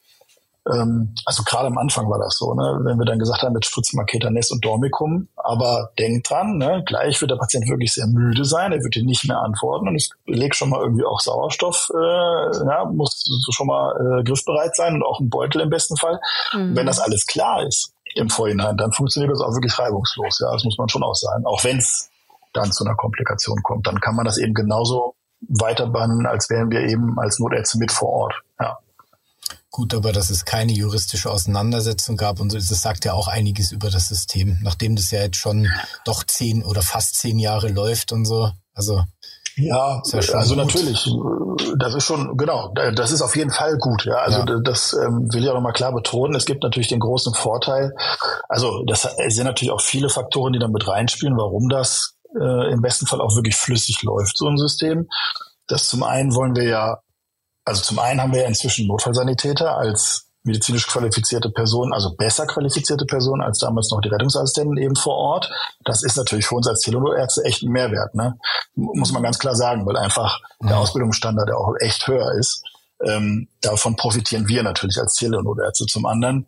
ähm, also gerade am Anfang war das so, ne? wenn wir dann gesagt haben, jetzt spritzen wir Ketanes und Dormicum, aber denkt dran, ne? gleich wird der Patient wirklich sehr müde sein, er wird dir nicht mehr antworten und ich leg schon mal irgendwie auch Sauerstoff, äh, ja, muss schon mal äh, griffbereit sein und auch ein Beutel im besten Fall. Mhm. Wenn das alles klar ist im Vorhinein, dann funktioniert das auch wirklich reibungslos, ja, das muss man schon auch sagen, auch wenn es dann zu einer Komplikation kommt, dann kann man das eben genauso weiterbannen, als wären wir eben als Notärzte mit vor Ort. Ja. Gut, aber dass es keine juristische Auseinandersetzung gab und so, das sagt ja auch einiges über das System, nachdem das ja jetzt schon doch zehn oder fast zehn Jahre läuft und so. Also ja, ja also gut. natürlich, das ist schon, genau, das ist auf jeden Fall gut. Ja, also ja. das ähm, will ich auch nochmal klar betonen. Es gibt natürlich den großen Vorteil, also das sind natürlich auch viele Faktoren, die da mit reinspielen, warum das äh, im besten Fall auch wirklich flüssig läuft, so ein System. Das zum einen wollen wir ja also zum einen haben wir ja inzwischen Notfallsanitäter als medizinisch qualifizierte Personen, also besser qualifizierte Personen als damals noch die Rettungsassistenten eben vor Ort. Das ist natürlich für uns als Telenotärzte echt ein Mehrwert, ne? Muss man ganz klar sagen, weil einfach der mhm. Ausbildungsstandard ja auch echt höher ist. Ähm, davon profitieren wir natürlich als Telenotärzte. Zum anderen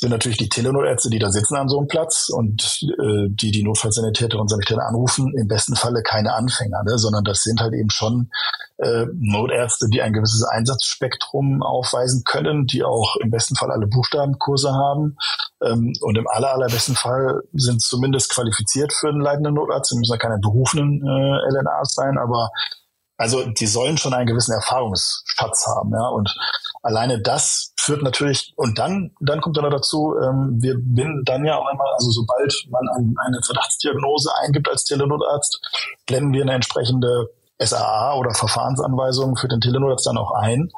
sind natürlich die Telenotärzte, die da sitzen an so einem Platz und äh, die die Notfallsanitäter und Sanitäter anrufen, im besten Falle keine Anfänger, ne? sondern das sind halt eben schon äh, Notärzte, die ein gewisses Einsatzspektrum aufweisen können, die auch im besten Fall alle Buchstabenkurse haben ähm, und im aller, allerbesten Fall sind zumindest qualifiziert für einen leitenden Notarzt. Sie müssen ja keine berufenen äh, LNAs sein, aber also die sollen schon einen gewissen Erfahrungsschatz haben, ja. Und alleine das führt natürlich, und dann, dann kommt dann noch dazu, ähm, wir binden dann ja auch einmal, also sobald man ein, eine Verdachtsdiagnose eingibt als Telenotarzt, blenden wir eine entsprechende SAA oder Verfahrensanweisung für den Telenotarzt dann auch ein.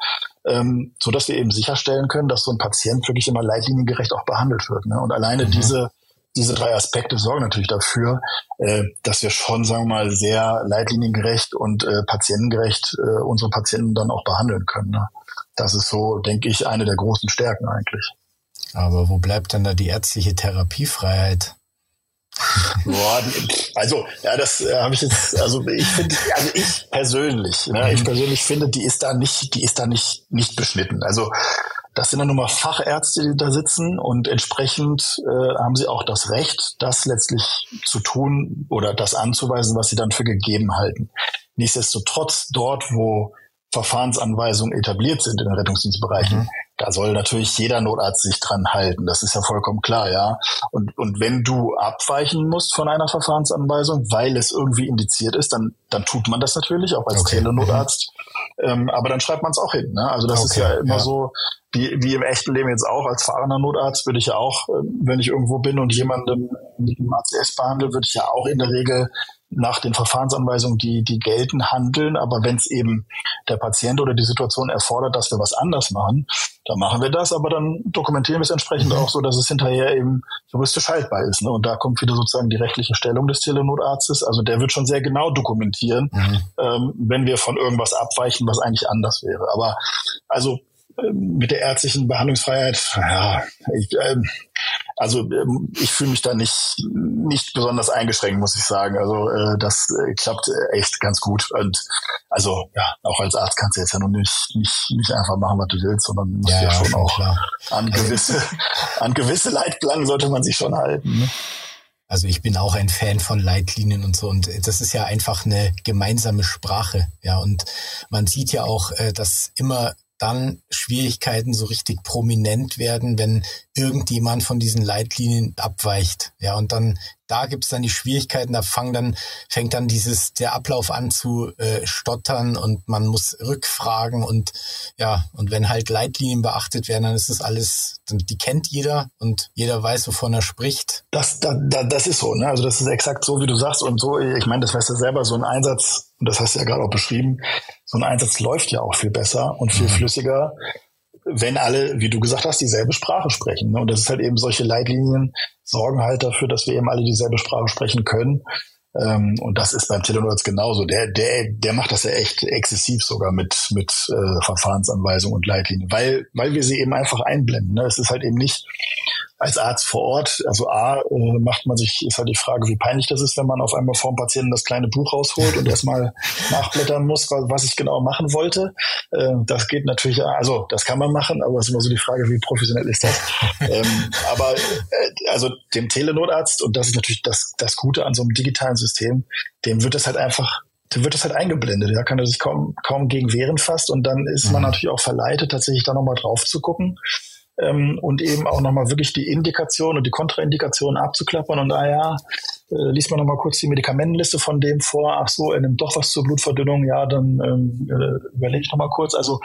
ähm, so dass wir eben sicherstellen können, dass so ein Patient wirklich immer leitliniengerecht auch behandelt wird. Ne? Und alleine mhm. diese diese drei Aspekte sorgen natürlich dafür, äh, dass wir schon, sagen wir mal, sehr leitliniengerecht und äh, patientengerecht äh, unsere Patienten dann auch behandeln können. Ne? Das ist so, denke ich, eine der großen Stärken eigentlich. Aber wo bleibt dann da die ärztliche Therapiefreiheit? Boah, also ja, das äh, habe ich jetzt. Also ich finde, also ich persönlich, ne, ich mhm. persönlich finde, die ist da nicht, die ist da nicht nicht beschnitten. Also das sind dann nun mal Fachärzte, die da sitzen und entsprechend äh, haben sie auch das Recht, das letztlich zu tun oder das anzuweisen, was sie dann für gegeben halten. Nichtsdestotrotz dort, wo Verfahrensanweisungen etabliert sind in den Rettungsdienstbereichen, mhm. Da soll natürlich jeder Notarzt sich dran halten. Das ist ja vollkommen klar, ja. Und, und wenn du abweichen musst von einer Verfahrensanweisung, weil es irgendwie indiziert ist, dann, dann tut man das natürlich, auch als okay. Telenotarzt. Ähm, aber dann schreibt man es auch hin. Ne? Also das okay. ist ja immer ja. so, wie, wie im echten Leben jetzt auch, als fahrender Notarzt würde ich ja auch, ähm, wenn ich irgendwo bin und jemanden mit einem ACS behandle, würde ich ja auch in der Regel nach den Verfahrensanweisungen, die, die gelten, handeln. Aber wenn es eben der Patient oder die Situation erfordert, dass wir was anders machen, dann machen wir das, aber dann dokumentieren wir es entsprechend mhm. auch so, dass es hinterher eben juristisch haltbar ist. Ne? Und da kommt wieder sozusagen die rechtliche Stellung des Telenotarztes. Also der wird schon sehr genau dokumentieren, mhm. ähm, wenn wir von irgendwas abweichen, was eigentlich anders wäre. Aber also ähm, mit der ärztlichen Behandlungsfreiheit, ja, ich, ähm, also ähm, ich fühle mich da nicht nicht besonders eingeschränkt, muss ich sagen. Also äh, das äh, klappt echt ganz gut. Und also ja, auch als Arzt kannst du jetzt ja noch nicht nicht, nicht einfach machen, was du willst, sondern musst ja, ja schon, auch klar. an gewisse an gewisse Leitplanken sollte man sich schon halten. Ne? Also ich bin auch ein Fan von Leitlinien und so und das ist ja einfach eine gemeinsame Sprache, ja und man sieht ja auch, äh, dass immer dann Schwierigkeiten so richtig prominent werden, wenn irgendjemand von diesen Leitlinien abweicht. Ja, und dann da gibt's dann die Schwierigkeiten, da fangen dann, fängt dann dieses, der Ablauf an zu äh, stottern und man muss rückfragen und ja, und wenn halt Leitlinien beachtet werden, dann ist das alles, die kennt jeder und jeder weiß, wovon er spricht. Das, da, da, das ist so, ne? Also das ist exakt so, wie du sagst und so, ich meine, das weißt du selber, so ein Einsatz, und das hast du ja gerade auch beschrieben, so ein Einsatz läuft ja auch viel besser und viel mhm. flüssiger, wenn alle, wie du gesagt hast, dieselbe Sprache sprechen. Ne? Und das ist halt eben solche Leitlinien sorgen halt dafür, dass wir eben alle dieselbe Sprache sprechen können. Ähm, und das ist beim Telenor genauso. Der, der, der macht das ja echt exzessiv sogar mit, mit äh, Verfahrensanweisungen und Leitlinien, weil, weil wir sie eben einfach einblenden. Ne? Es ist halt eben nicht, als Arzt vor Ort, also A, äh, macht man sich, ist halt die Frage, wie peinlich das ist, wenn man auf einmal vor dem Patienten das kleine Buch rausholt und <laughs> erstmal nachblättern muss, was ich genau machen wollte. Äh, das geht natürlich, also das kann man machen, aber es ist immer so die Frage, wie professionell ist das? <laughs> ähm, aber äh, also dem Telenotarzt, und das ist natürlich das, das Gute an so einem digitalen System, dem wird das halt einfach dem wird das halt eingeblendet. Da kann er sich kaum, kaum gegen wehren fast. Und dann ist man mhm. natürlich auch verleitet, tatsächlich da nochmal drauf zu gucken ähm, und eben auch nochmal wirklich die Indikation und die Kontraindikation abzuklappern und ah ja, äh, liest man nochmal kurz die Medikamentenliste von dem vor, ach so, er nimmt doch was zur Blutverdünnung, ja, dann ähm, äh, überlege ich nochmal kurz. Also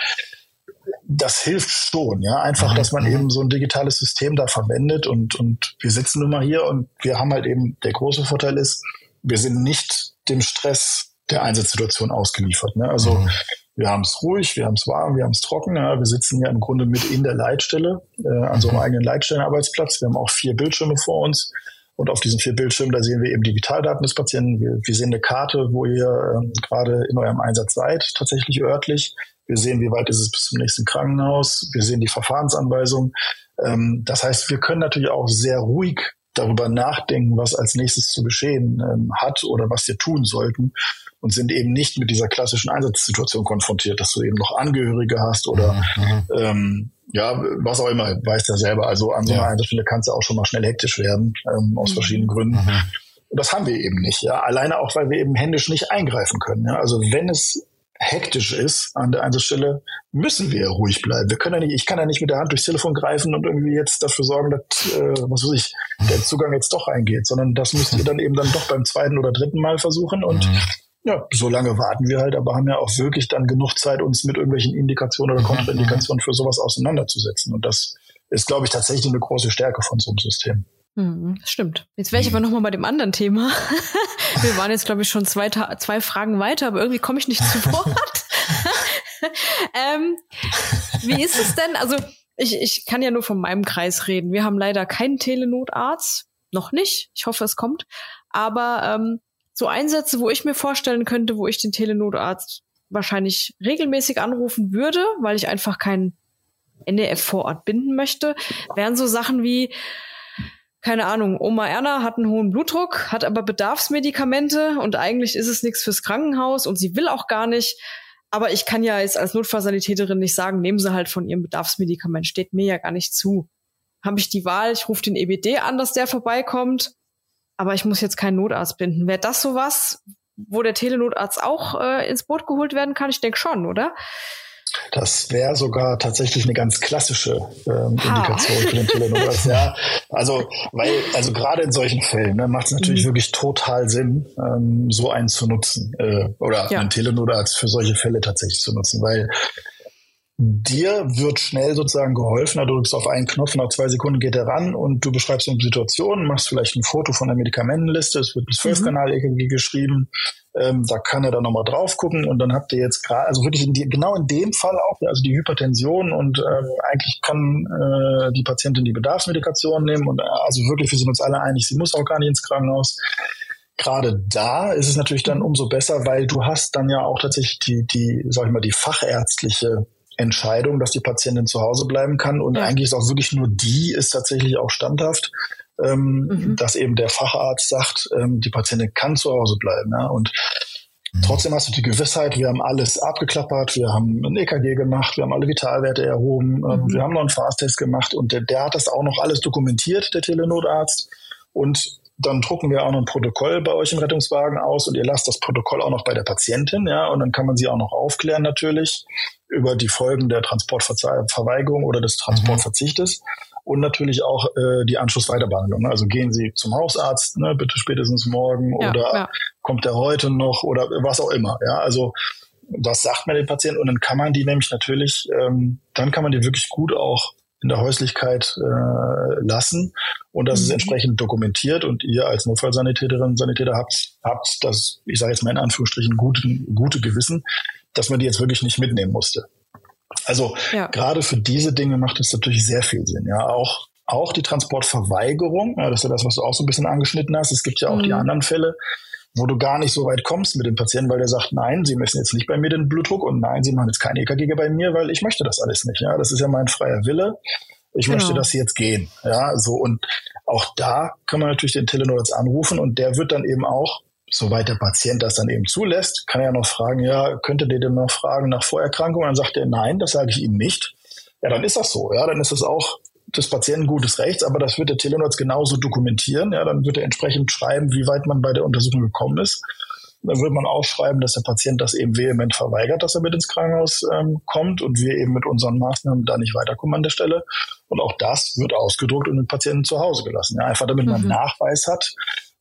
das hilft schon, ja, einfach, dass man mhm. eben so ein digitales System da verwendet und, und wir sitzen nun mal hier und wir haben halt eben, der große Vorteil ist, wir sind nicht dem Stress der Einsatzsituation ausgeliefert. Ne? Also mhm. Wir haben es ruhig, wir haben es warm, wir haben es trocken. Ja. Wir sitzen hier im Grunde mit in der Leitstelle, äh, an so einem eigenen Leitstellenarbeitsplatz. Wir haben auch vier Bildschirme vor uns. Und auf diesen vier Bildschirmen, da sehen wir eben die Vitaldaten des Patienten. Wir, wir sehen eine Karte, wo ihr ähm, gerade in eurem Einsatz seid, tatsächlich örtlich. Wir sehen, wie weit ist es bis zum nächsten Krankenhaus. Wir sehen die Verfahrensanweisung. Ähm, das heißt, wir können natürlich auch sehr ruhig darüber nachdenken, was als nächstes zu geschehen ähm, hat oder was wir tun sollten und sind eben nicht mit dieser klassischen Einsatzsituation konfrontiert, dass du eben noch Angehörige hast oder mhm. ähm, ja, was auch immer, weißt ja selber. Also an so einer ja. Einsatzstelle kann es ja auch schon mal schnell hektisch werden, ähm, aus mhm. verschiedenen Gründen. Mhm. Und das haben wir eben nicht, ja. Alleine auch, weil wir eben händisch nicht eingreifen können. Ja? Also wenn es hektisch ist an der Einsatzstelle, müssen wir ruhig bleiben. Wir können ja nicht, ich kann ja nicht mit der Hand durchs Telefon greifen und irgendwie jetzt dafür sorgen, dass, äh, was weiß ich, der Zugang jetzt doch eingeht, sondern das müsst ihr dann eben dann doch beim zweiten oder dritten Mal versuchen und mhm. Ja, so lange warten wir halt, aber haben ja auch wirklich dann genug Zeit, uns mit irgendwelchen Indikationen oder mhm. Kontraindikationen für sowas auseinanderzusetzen. Und das ist, glaube ich, tatsächlich eine große Stärke von so einem System. Hm, stimmt. Jetzt wäre ich aber nochmal bei dem anderen Thema. <laughs> Wir waren jetzt, glaube ich, schon zwei, zwei Fragen weiter, aber irgendwie komme ich nicht zu Wort. <laughs> ähm, Wie ist es denn? Also ich, ich kann ja nur von meinem Kreis reden. Wir haben leider keinen Telenotarzt. Noch nicht. Ich hoffe, es kommt. Aber ähm, so Einsätze, wo ich mir vorstellen könnte, wo ich den Telenotarzt wahrscheinlich regelmäßig anrufen würde, weil ich einfach keinen NDF vor Ort binden möchte, wären so Sachen wie, keine Ahnung, Oma Erna hat einen hohen Blutdruck, hat aber Bedarfsmedikamente und eigentlich ist es nichts fürs Krankenhaus und sie will auch gar nicht. Aber ich kann ja jetzt als Notfallsanitäterin nicht sagen, nehmen Sie halt von Ihrem Bedarfsmedikament, steht mir ja gar nicht zu. Habe ich die Wahl, ich rufe den EBD an, dass der vorbeikommt, aber ich muss jetzt keinen Notarzt binden. Wäre das sowas, wo der Telenotarzt auch äh, ins Boot geholt werden kann? Ich denke schon, oder? Das wäre sogar tatsächlich eine ganz klassische ähm, Indikation für den Telenotarzt. ja, also weil also gerade in solchen Fällen ne, macht es natürlich mhm. wirklich total Sinn, ähm, so einen zu nutzen äh, oder ja. einen Telenotarzt für solche Fälle tatsächlich zu nutzen, weil dir wird schnell sozusagen geholfen. Du drückst auf einen Knopf, nach zwei Sekunden geht er ran und du beschreibst eine Situation, machst vielleicht ein Foto von der Medikamentenliste, es wird ein 12-Kanal-EKG mhm. geschrieben, ähm, da kann er dann nochmal drauf gucken und dann habt ihr jetzt gerade, also wirklich in die, genau in dem Fall auch, also die Hypertension und ähm, eigentlich kann äh, die Patientin die Bedarfsmedikation nehmen und äh, also wirklich, wir sind uns alle einig, sie muss auch gar nicht ins Krankenhaus gerade da ist es natürlich dann umso besser, weil du hast dann ja auch tatsächlich die, die, sag ich mal, die fachärztliche Entscheidung, dass die Patientin zu Hause bleiben kann. Und ja. eigentlich ist auch wirklich nur die ist tatsächlich auch standhaft, ähm, mhm. dass eben der Facharzt sagt, ähm, die Patientin kann zu Hause bleiben. Ja? Und mhm. Trotzdem hast du die Gewissheit, wir haben alles abgeklappert, wir haben ein EKG gemacht, wir haben alle Vitalwerte erhoben, ähm, mhm. wir haben noch einen Fast-Test gemacht und der, der hat das auch noch alles dokumentiert, der Telenotarzt. Und dann drucken wir auch noch ein Protokoll bei euch im Rettungswagen aus und ihr lasst das Protokoll auch noch bei der Patientin, ja, und dann kann man sie auch noch aufklären natürlich über die Folgen der Transportverweigerung oder des Transportverzichtes. Mhm. Und natürlich auch äh, die Anschlussweiterbehandlung. Ne? Also gehen Sie zum Hausarzt, ne, bitte spätestens morgen ja, oder ja. kommt er heute noch oder was auch immer. Ja, also das sagt man den Patienten und dann kann man die nämlich natürlich, ähm, dann kann man die wirklich gut auch in der Häuslichkeit äh, lassen und das mhm. ist entsprechend dokumentiert und ihr als Notfallsanitäterin, Sanitäter habt, habt das, ich sage jetzt mal in Anführungsstrichen, gute, gute Gewissen, dass man die jetzt wirklich nicht mitnehmen musste. Also ja. gerade für diese Dinge macht es natürlich sehr viel Sinn. Ja, auch auch die Transportverweigerung, ja, das ist ja das, was du auch so ein bisschen angeschnitten hast. Es gibt ja auch mhm. die anderen Fälle, wo du gar nicht so weit kommst mit dem Patienten, weil der sagt, nein, Sie messen jetzt nicht bei mir den Blutdruck und nein, Sie machen jetzt kein EKG bei mir, weil ich möchte das alles nicht. Ja, das ist ja mein freier Wille. Ich genau. möchte, dass Sie jetzt gehen. Ja, so und auch da kann man natürlich den Telenotarzt anrufen und der wird dann eben auch soweit der Patient das dann eben zulässt, kann er noch fragen, ja, könnte der denn noch fragen nach Vorerkrankungen? Dann sagt er, nein, das sage ich Ihnen nicht. Ja, dann ist das so. Ja, dann ist es auch des Patienten gutes Rechts, aber das wird der Telenorz genauso dokumentieren. Ja, dann wird er entsprechend schreiben, wie weit man bei der Untersuchung gekommen ist. Dann wird man auch schreiben, dass der Patient das eben vehement verweigert, dass er mit ins Krankenhaus ähm, kommt und wir eben mit unseren Maßnahmen da nicht weiterkommen an der Stelle. Und auch das wird ausgedruckt und den Patienten zu Hause gelassen. Ja, einfach damit man mhm. Nachweis hat,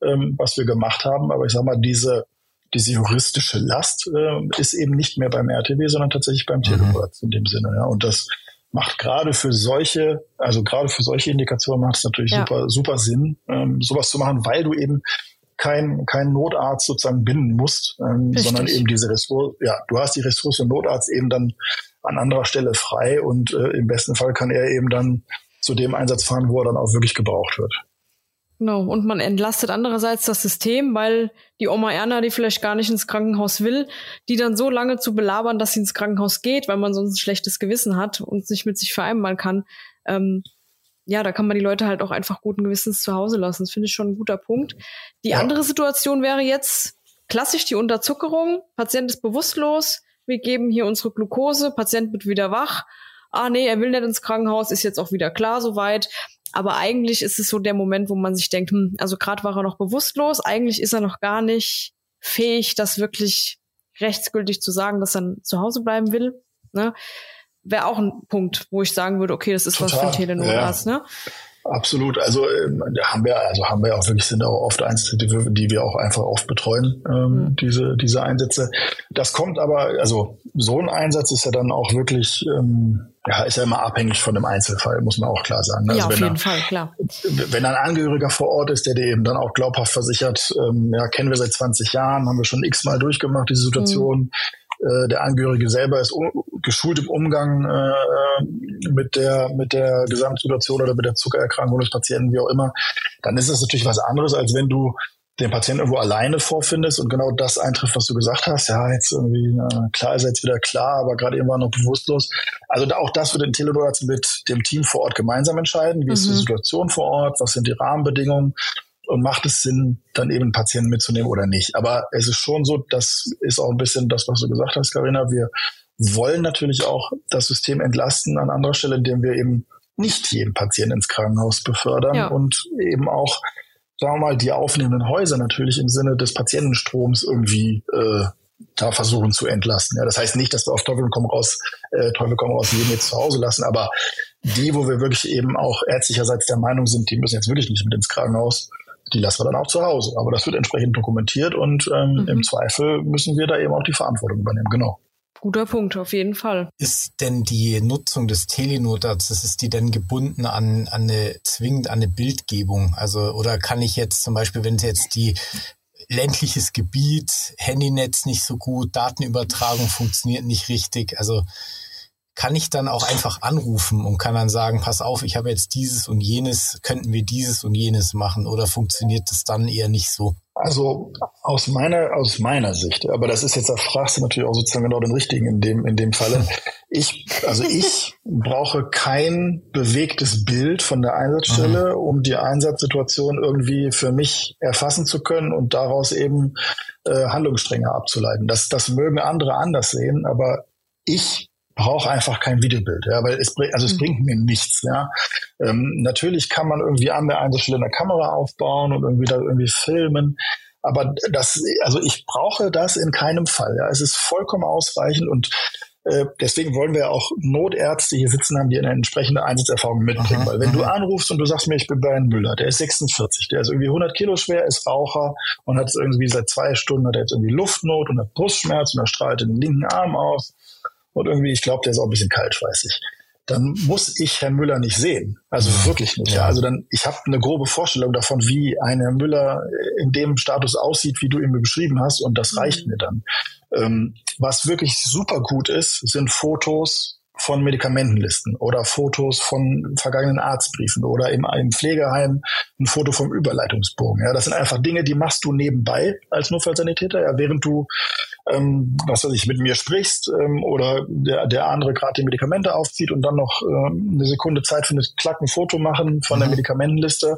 ähm, was wir gemacht haben. Aber ich sage mal, diese, diese juristische Last äh, ist eben nicht mehr beim RTW, sondern tatsächlich beim mhm. Telearzt in dem Sinne. Ja. Und das macht gerade für solche, also gerade für solche Indikationen macht es natürlich ja. super, super Sinn, ähm, sowas zu machen, weil du eben kein, kein Notarzt sozusagen binden musst, ähm, sondern eben diese Ressource, ja, du hast die Ressource Notarzt eben dann an anderer Stelle frei und äh, im besten Fall kann er eben dann zu dem Einsatz fahren, wo er dann auch wirklich gebraucht wird. Genau, und man entlastet andererseits das System, weil die Oma Erna, die vielleicht gar nicht ins Krankenhaus will, die dann so lange zu belabern, dass sie ins Krankenhaus geht, weil man sonst ein schlechtes Gewissen hat und sich mit sich vereinbaren kann. Ähm, ja, da kann man die Leute halt auch einfach guten Gewissens zu Hause lassen. Das finde ich schon ein guter Punkt. Die ja. andere Situation wäre jetzt klassisch die Unterzuckerung. Patient ist bewusstlos. Wir geben hier unsere Glucose. Patient wird wieder wach. Ah, nee, er will nicht ins Krankenhaus, ist jetzt auch wieder klar soweit. Aber eigentlich ist es so der Moment, wo man sich denkt, hm, also gerade war er noch bewusstlos, eigentlich ist er noch gar nicht fähig, das wirklich rechtsgültig zu sagen, dass er zu Hause bleiben will. Ne? Wäre auch ein Punkt, wo ich sagen würde, okay, das ist Total. was für Telenotarzt. Ja. Ne? Absolut. Also ähm, haben wir, also haben wir auch wirklich sind auch oft Einsätze, die wir, auch einfach oft betreuen, ähm, mhm. diese diese Einsätze. Das kommt aber, also so ein Einsatz ist ja dann auch wirklich, ähm, ja, ist ja immer abhängig von dem Einzelfall, muss man auch klar sagen. Also ja, auf jeden da, Fall, klar. Wenn ein Angehöriger vor Ort ist, der dir eben dann auch glaubhaft versichert, ähm, ja, kennen wir seit 20 Jahren, haben wir schon x-mal durchgemacht, diese Situation. Mhm äh, der Angehörige selber ist geschult im Umgang äh, mit der mit der Gesamtsituation oder mit der Zuckererkrankung des Patienten, wie auch immer, dann ist das natürlich was anderes, als wenn du den Patienten irgendwo alleine vorfindest und genau das eintrifft, was du gesagt hast. Ja, jetzt irgendwie, äh, klar ist jetzt wieder klar, aber gerade eben war noch bewusstlos. Also auch das wird in Teledorats mit dem Team vor Ort gemeinsam entscheiden. Wie mhm. ist die mhm. Situation vor Ort? Was sind die Rahmenbedingungen? Und macht es Sinn, dann eben Patienten mitzunehmen oder nicht? Aber es ist schon so, das ist auch ein bisschen das, was du gesagt hast, Karina. Wir wollen natürlich auch das System entlasten an anderer Stelle, indem wir eben nicht jeden Patienten ins Krankenhaus befördern ja. und eben auch sagen wir mal, die aufnehmenden Häuser natürlich im Sinne des Patientenstroms irgendwie äh, da versuchen zu entlasten. Ja, das heißt nicht, dass wir auf Teufel komm raus, äh, Teufel komm raus jeden jetzt zu Hause lassen, aber die, wo wir wirklich eben auch ärztlicherseits der Meinung sind, die müssen jetzt wirklich nicht mit ins Krankenhaus, die lassen wir dann auch zu Hause. Aber das wird entsprechend dokumentiert und ähm, mhm. im Zweifel müssen wir da eben auch die Verantwortung übernehmen. Genau. Guter Punkt, auf jeden Fall. Ist denn die Nutzung des Telenotards, ist die denn gebunden an, an eine, zwingend an eine Bildgebung? Also, oder kann ich jetzt zum Beispiel, wenn jetzt die ländliches Gebiet, Handynetz nicht so gut, Datenübertragung funktioniert nicht richtig, also kann ich dann auch einfach anrufen und kann dann sagen, pass auf, ich habe jetzt dieses und jenes, könnten wir dieses und jenes machen oder funktioniert das dann eher nicht so? Also aus meiner, aus meiner Sicht, aber das ist jetzt, da fragst du natürlich auch sozusagen genau den richtigen in dem, in dem Falle. Ich, also ich <laughs> brauche kein bewegtes Bild von der Einsatzstelle, mhm. um die Einsatzsituation irgendwie für mich erfassen zu können und daraus eben äh, Handlungsstränge abzuleiten. Das, das mögen andere anders sehen, aber ich brauche einfach kein Videobild, ja, weil es also es mhm. bringt mir nichts, ja. Ähm, natürlich kann man irgendwie an der Einzelstelle eine Kamera aufbauen und irgendwie da irgendwie filmen, aber das, also ich brauche das in keinem Fall, ja. Es ist vollkommen ausreichend und äh, deswegen wollen wir auch Notärzte hier sitzen haben, die eine entsprechende Einsatzerfahrung mitbringen. Aha, Weil wenn aha. du anrufst und du sagst mir, ich bin Brian Müller, der ist 46, der ist irgendwie 100 Kilo schwer, ist Raucher und hat irgendwie seit zwei Stunden hat er jetzt irgendwie Luftnot und hat Brustschmerz und er strahlt den linken Arm aus und irgendwie, ich glaube, der ist auch ein bisschen kaltschweißig. Dann muss ich Herrn Müller nicht sehen. Also wirklich nicht. Ja. Also dann, ich habe eine grobe Vorstellung davon, wie ein Herr Müller in dem Status aussieht, wie du ihn mir beschrieben hast, und das reicht mhm. mir dann. Ähm, was wirklich super gut ist, sind Fotos von Medikamentenlisten oder Fotos von vergangenen Arztbriefen oder im, im Pflegeheim ein Foto vom Überleitungsbogen. Ja, das sind einfach Dinge, die machst du nebenbei als Notfallsanitäter, ja, während du ähm, was weiß ich, mit mir sprichst ähm, oder der, der andere gerade die Medikamente aufzieht und dann noch ähm, eine Sekunde Zeit findet, klack ein Foto machen von mhm. der Medikamentenliste.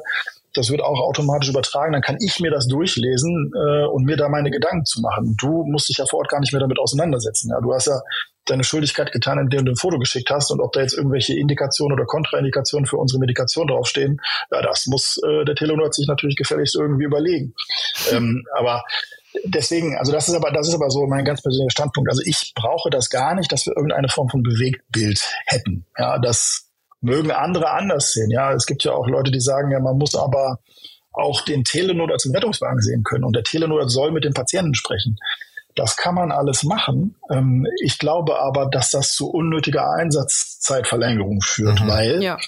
Das wird auch automatisch übertragen. Dann kann ich mir das durchlesen äh, und mir da meine Gedanken zu machen. Du musst dich ja vor Ort gar nicht mehr damit auseinandersetzen. Ja, du hast ja deine Schuldigkeit getan, indem du ein Foto geschickt hast und ob da jetzt irgendwelche Indikationen oder Kontraindikationen für unsere Medikation draufstehen, ja, das muss äh, der Telenor sich natürlich gefälligst irgendwie überlegen. <laughs> ähm, aber deswegen, also das ist aber, das ist aber so mein ganz persönlicher Standpunkt. Also ich brauche das gar nicht, dass wir irgendeine Form von Bewegtbild hätten. Ja, das mögen andere anders sehen. Ja, es gibt ja auch Leute, die sagen, ja, man muss aber auch den Telenot als Rettungswagen sehen können und der Telenot soll mit dem Patienten sprechen. Das kann man alles machen. Ähm, ich glaube aber, dass das zu unnötiger Einsatzzeitverlängerung führt, mhm. weil ja.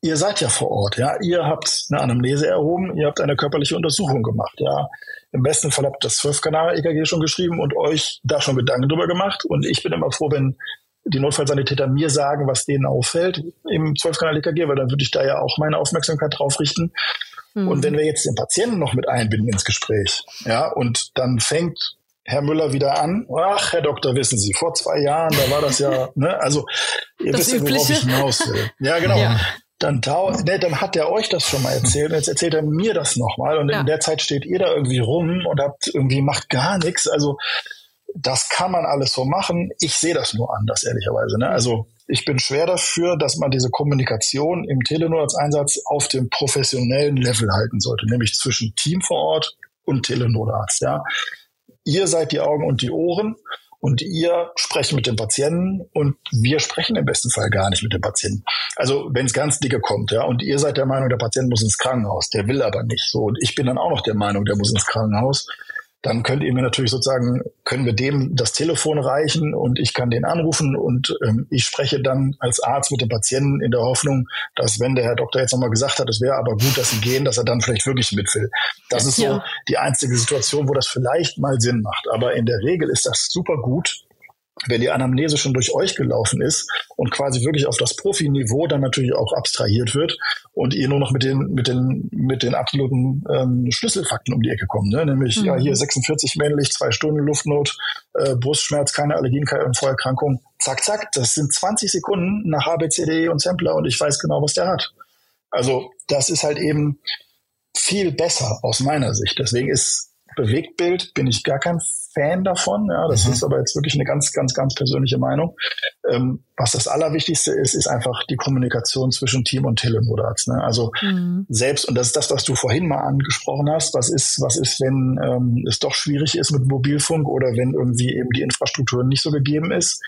ihr seid ja vor Ort, ja. Ihr habt eine Anamnese erhoben, ihr habt eine körperliche Untersuchung gemacht, ja. Im besten Fall habt ihr das 12-Kanal-EKG schon geschrieben und euch da schon Gedanken drüber gemacht. Und ich bin immer froh, wenn die Notfallsanitäter mir sagen, was denen auffällt im 12-Kanal-EKG, weil dann würde ich da ja auch meine Aufmerksamkeit drauf richten. Mhm. Und wenn wir jetzt den Patienten noch mit einbinden ins Gespräch, ja, und dann fängt Herr Müller wieder an. Ach, Herr Doktor, wissen Sie, vor zwei Jahren, da war das ja, <laughs> ne, also ihr das wisst ja, worauf ich hinaus will. Ja, genau. Ja. Dann, ne, dann hat er euch das schon mal erzählt und jetzt erzählt er mir das nochmal und ja. in der Zeit steht ihr da irgendwie rum und habt irgendwie macht gar nichts. Also das kann man alles so machen. Ich sehe das nur anders, ehrlicherweise. Ne? Also ich bin schwer dafür, dass man diese Kommunikation im Telenotarzteinsatz auf dem professionellen Level halten sollte, nämlich zwischen Team vor Ort und Telenotarzt. Ja? Ihr seid die Augen und die Ohren und ihr sprecht mit dem Patienten und wir sprechen im besten Fall gar nicht mit dem Patienten. Also wenn es ganz dicke kommt, ja, und ihr seid der Meinung, der Patient muss ins Krankenhaus, der will aber nicht so und ich bin dann auch noch der Meinung, der muss ins Krankenhaus, dann könnt ihr mir natürlich sozusagen, können wir dem das Telefon reichen und ich kann den anrufen und ähm, ich spreche dann als Arzt mit dem Patienten in der Hoffnung, dass wenn der Herr Doktor jetzt nochmal gesagt hat, es wäre aber gut, dass sie gehen, dass er dann vielleicht wirklich mit will. Das ist ja. so die einzige Situation, wo das vielleicht mal Sinn macht. Aber in der Regel ist das super gut, wenn die Anamnese schon durch euch gelaufen ist und quasi wirklich auf das Profiniveau dann natürlich auch abstrahiert wird und ihr nur noch mit den, mit den, mit den absoluten ähm, Schlüsselfakten um die Ecke kommt, ne? nämlich mhm. ja hier 46 männlich, zwei Stunden Luftnot, äh, Brustschmerz, keine Allergien, keine Vorerkrankung, zack, zack, das sind 20 Sekunden nach HBCD und Sampler und ich weiß genau, was der hat. Also das ist halt eben viel besser aus meiner Sicht. Deswegen ist Bewegtbild, bin ich gar kein Fan davon. Ja, das mhm. ist aber jetzt wirklich eine ganz, ganz, ganz persönliche Meinung. Ähm, was das Allerwichtigste ist, ist einfach die Kommunikation zwischen Team und Telenotarzt. Ne? Also mhm. selbst, und das ist das, was du vorhin mal angesprochen hast, was ist, was ist, wenn ähm, es doch schwierig ist mit Mobilfunk oder wenn irgendwie eben die Infrastruktur nicht so gegeben ist.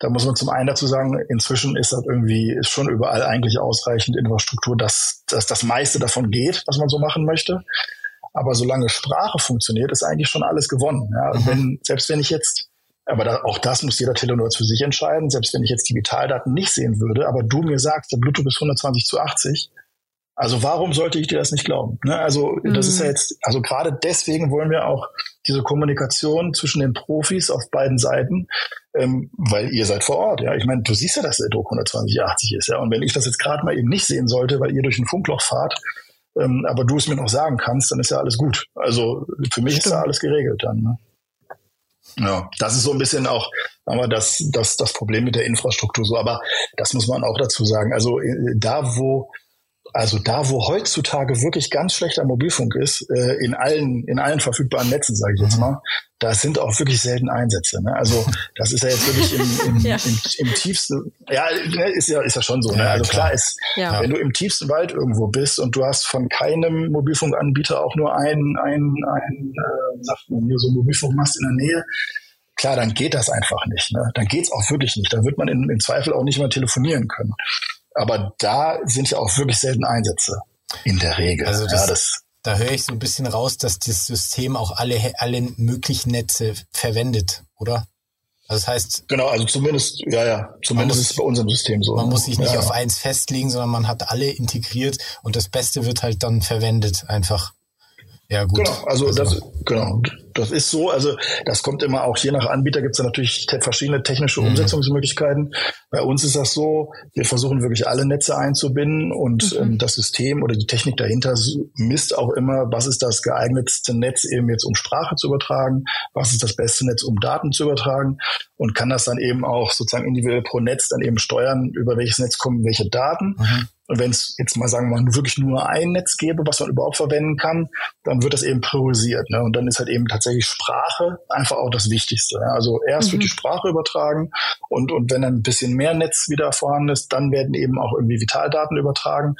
Da muss man zum einen dazu sagen, inzwischen ist das irgendwie ist schon überall eigentlich ausreichend Infrastruktur, dass, dass das meiste davon geht, was man so machen möchte. Aber solange Sprache funktioniert, ist eigentlich schon alles gewonnen. Ja, mhm. wenn, selbst wenn ich jetzt, aber da, auch das muss jeder Telenor für sich entscheiden, selbst wenn ich jetzt die Vitaldaten nicht sehen würde, aber du mir sagst, der Bluetooth ist 120 zu 80, also warum sollte ich dir das nicht glauben? Ne? Also mhm. das ist ja mhm. jetzt, also gerade deswegen wollen wir auch diese Kommunikation zwischen den Profis auf beiden Seiten, ähm, weil ihr seid vor Ort. Ja, ich meine, du siehst ja, dass der Druck 120 80 ist. Ja, und wenn ich das jetzt gerade mal eben nicht sehen sollte, weil ihr durch ein Funkloch fahrt, ähm, aber du es mir noch sagen kannst, dann ist ja alles gut. Also für mich Stimmt. ist da alles geregelt dann. Ne? Ja, das ist so ein bisschen auch aber das, das, das Problem mit der Infrastruktur so. Aber das muss man auch dazu sagen. Also äh, da, wo also da, wo heutzutage wirklich ganz schlechter Mobilfunk ist, äh, in allen in allen verfügbaren Netzen, sage ich jetzt mhm. mal, da sind auch wirklich selten Einsätze. Ne? Also das ist ja jetzt wirklich im, im, <laughs> ja. im, im tiefsten, ja, ne, ist ja ist ja schon so. Ne? Also klar, klar ist, ja. wenn du im tiefsten Wald irgendwo bist und du hast von keinem Mobilfunkanbieter auch nur einen einen einen äh, sagt man hier so Mobilfunkmast in der Nähe, klar, dann geht das einfach nicht. Ne? Dann geht's auch wirklich nicht. Dann wird man in, im Zweifel auch nicht mehr telefonieren können. Aber da sind ja auch wirklich selten Einsätze. In der Regel. Also das, ja, das da höre ich so ein bisschen raus, dass das System auch alle, alle möglichen Netze verwendet, oder? Also das heißt. Genau, also zumindest, ja, ja, zumindest muss, ist es bei unserem System so. Man muss sich nicht ja. auf eins festlegen, sondern man hat alle integriert und das Beste wird halt dann verwendet einfach. Ja, gut. Genau, also, also das, genau. Das ist so, also das kommt immer auch, je nach Anbieter gibt es natürlich verschiedene technische mhm. Umsetzungsmöglichkeiten. Bei uns ist das so, wir versuchen wirklich alle Netze einzubinden und mhm. ähm, das System oder die Technik dahinter misst auch immer, was ist das geeignetste Netz eben jetzt um Sprache zu übertragen, was ist das beste Netz um Daten zu übertragen und kann das dann eben auch sozusagen individuell pro Netz dann eben steuern, über welches Netz kommen welche Daten. Mhm. Und wenn es jetzt mal sagen wir mal wirklich nur ein Netz gäbe, was man überhaupt verwenden kann, dann wird das eben priorisiert. Ne? Und dann ist halt eben tatsächlich Sprache einfach auch das Wichtigste. Ne? Also erst mhm. wird die Sprache übertragen und, und wenn dann ein bisschen mehr Netz wieder vorhanden ist, dann werden eben auch irgendwie Vitaldaten übertragen.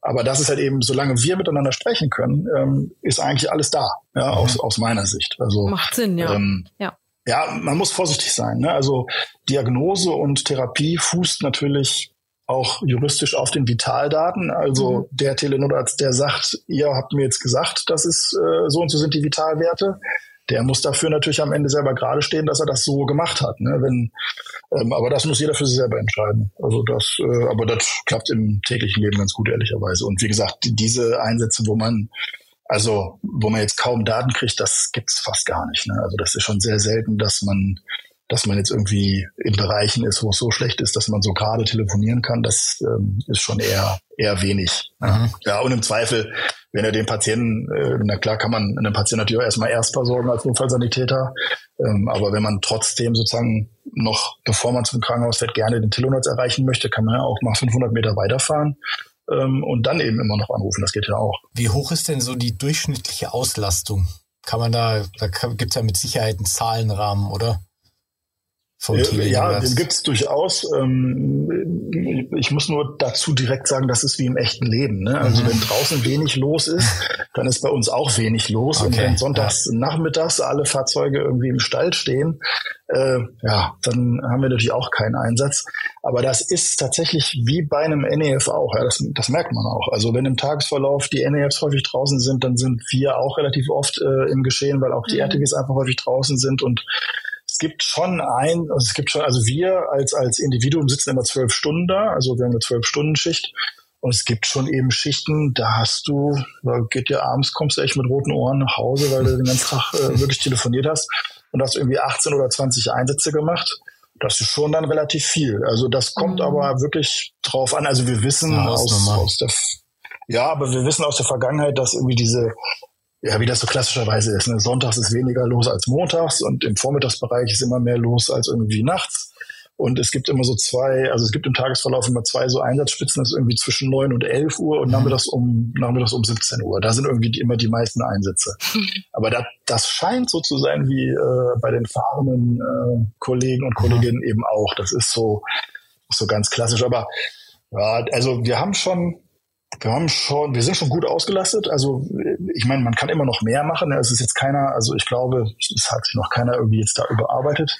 Aber das ist halt eben, solange wir miteinander sprechen können, ähm, ist eigentlich alles da, ja, mhm. aus, aus meiner Sicht. Also, Macht Sinn, ja. Ähm, ja. Ja, man muss vorsichtig sein. Ne? Also Diagnose und Therapie fußt natürlich auch juristisch auf den Vitaldaten. Also mhm. der Telenotarzt, der sagt, ihr habt mir jetzt gesagt, das ist äh, so und so sind die Vitalwerte. Der muss dafür natürlich am Ende selber gerade stehen, dass er das so gemacht hat. Ne? Wenn, ähm, aber das muss jeder für sich selber entscheiden. Also das, äh, aber das klappt im täglichen Leben ganz gut, ehrlicherweise. Und wie gesagt, diese Einsätze, wo man also, wo man jetzt kaum Daten kriegt, das gibt's fast gar nicht. Ne? Also das ist schon sehr selten, dass man dass man jetzt irgendwie in Bereichen ist, wo es so schlecht ist, dass man so gerade telefonieren kann, das ähm, ist schon eher eher wenig. Mhm. Ja, und im Zweifel, wenn er den Patienten, äh, na klar kann man einen Patienten natürlich auch erstmal erst versorgen als Notfallsanitäter, ähm, aber wenn man trotzdem sozusagen noch, bevor man zum Krankenhaus fährt, gerne den Telonatz erreichen möchte, kann man ja auch mal 500 Meter weiterfahren ähm, und dann eben immer noch anrufen. Das geht ja auch. Wie hoch ist denn so die durchschnittliche Auslastung? Kann man da, da gibt es ja mit Sicherheit einen Zahlenrahmen, oder? Vom ja, Team? Ja, den gibt's durchaus. Ähm, ich muss nur dazu direkt sagen, das ist wie im echten Leben. Ne? Also mhm. wenn draußen wenig los ist, <laughs> dann ist bei uns auch wenig los. Okay. Und wenn sonntags ja. nachmittags alle Fahrzeuge irgendwie im Stall stehen, äh, ja, dann haben wir natürlich auch keinen Einsatz. Aber das ist tatsächlich wie bei einem NEF auch. Ja, das, das merkt man auch. Also wenn im Tagesverlauf die NEFs häufig draußen sind, dann sind wir auch relativ oft äh, im Geschehen, weil auch die mhm. RTGs einfach häufig draußen sind und es gibt schon ein, also es gibt schon, also wir als, als Individuum sitzen immer zwölf Stunden da, also wir haben eine zwölf Stunden Schicht. Und es gibt schon eben Schichten, da hast du, da geht dir abends, kommst du echt mit roten Ohren nach Hause, weil du den ganzen Tag äh, <laughs> wirklich telefoniert hast und hast irgendwie 18 oder 20 Einsätze gemacht. das ist schon dann relativ viel. Also das kommt mhm. aber wirklich drauf an. Also wir wissen aus, aus der, ja, aber wir wissen aus der Vergangenheit, dass irgendwie diese, ja, wie das so klassischerweise ist. Ne? Sonntags ist weniger los als montags und im Vormittagsbereich ist immer mehr los als irgendwie nachts. Und es gibt immer so zwei, also es gibt im Tagesverlauf immer zwei so Einsatzspitzen, das ist irgendwie zwischen neun und elf Uhr und dann wir das um, das um 17 Uhr. Da sind irgendwie die, immer die meisten Einsätze. <laughs> Aber da, das scheint so zu sein wie äh, bei den fahrenden äh, Kollegen und Kolleginnen mhm. eben auch. Das ist so, so ganz klassisch. Aber ja, also wir haben schon wir haben schon, wir sind schon gut ausgelastet. Also ich meine, man kann immer noch mehr machen. Es ist jetzt keiner, also ich glaube, es hat sich noch keiner irgendwie jetzt da überarbeitet.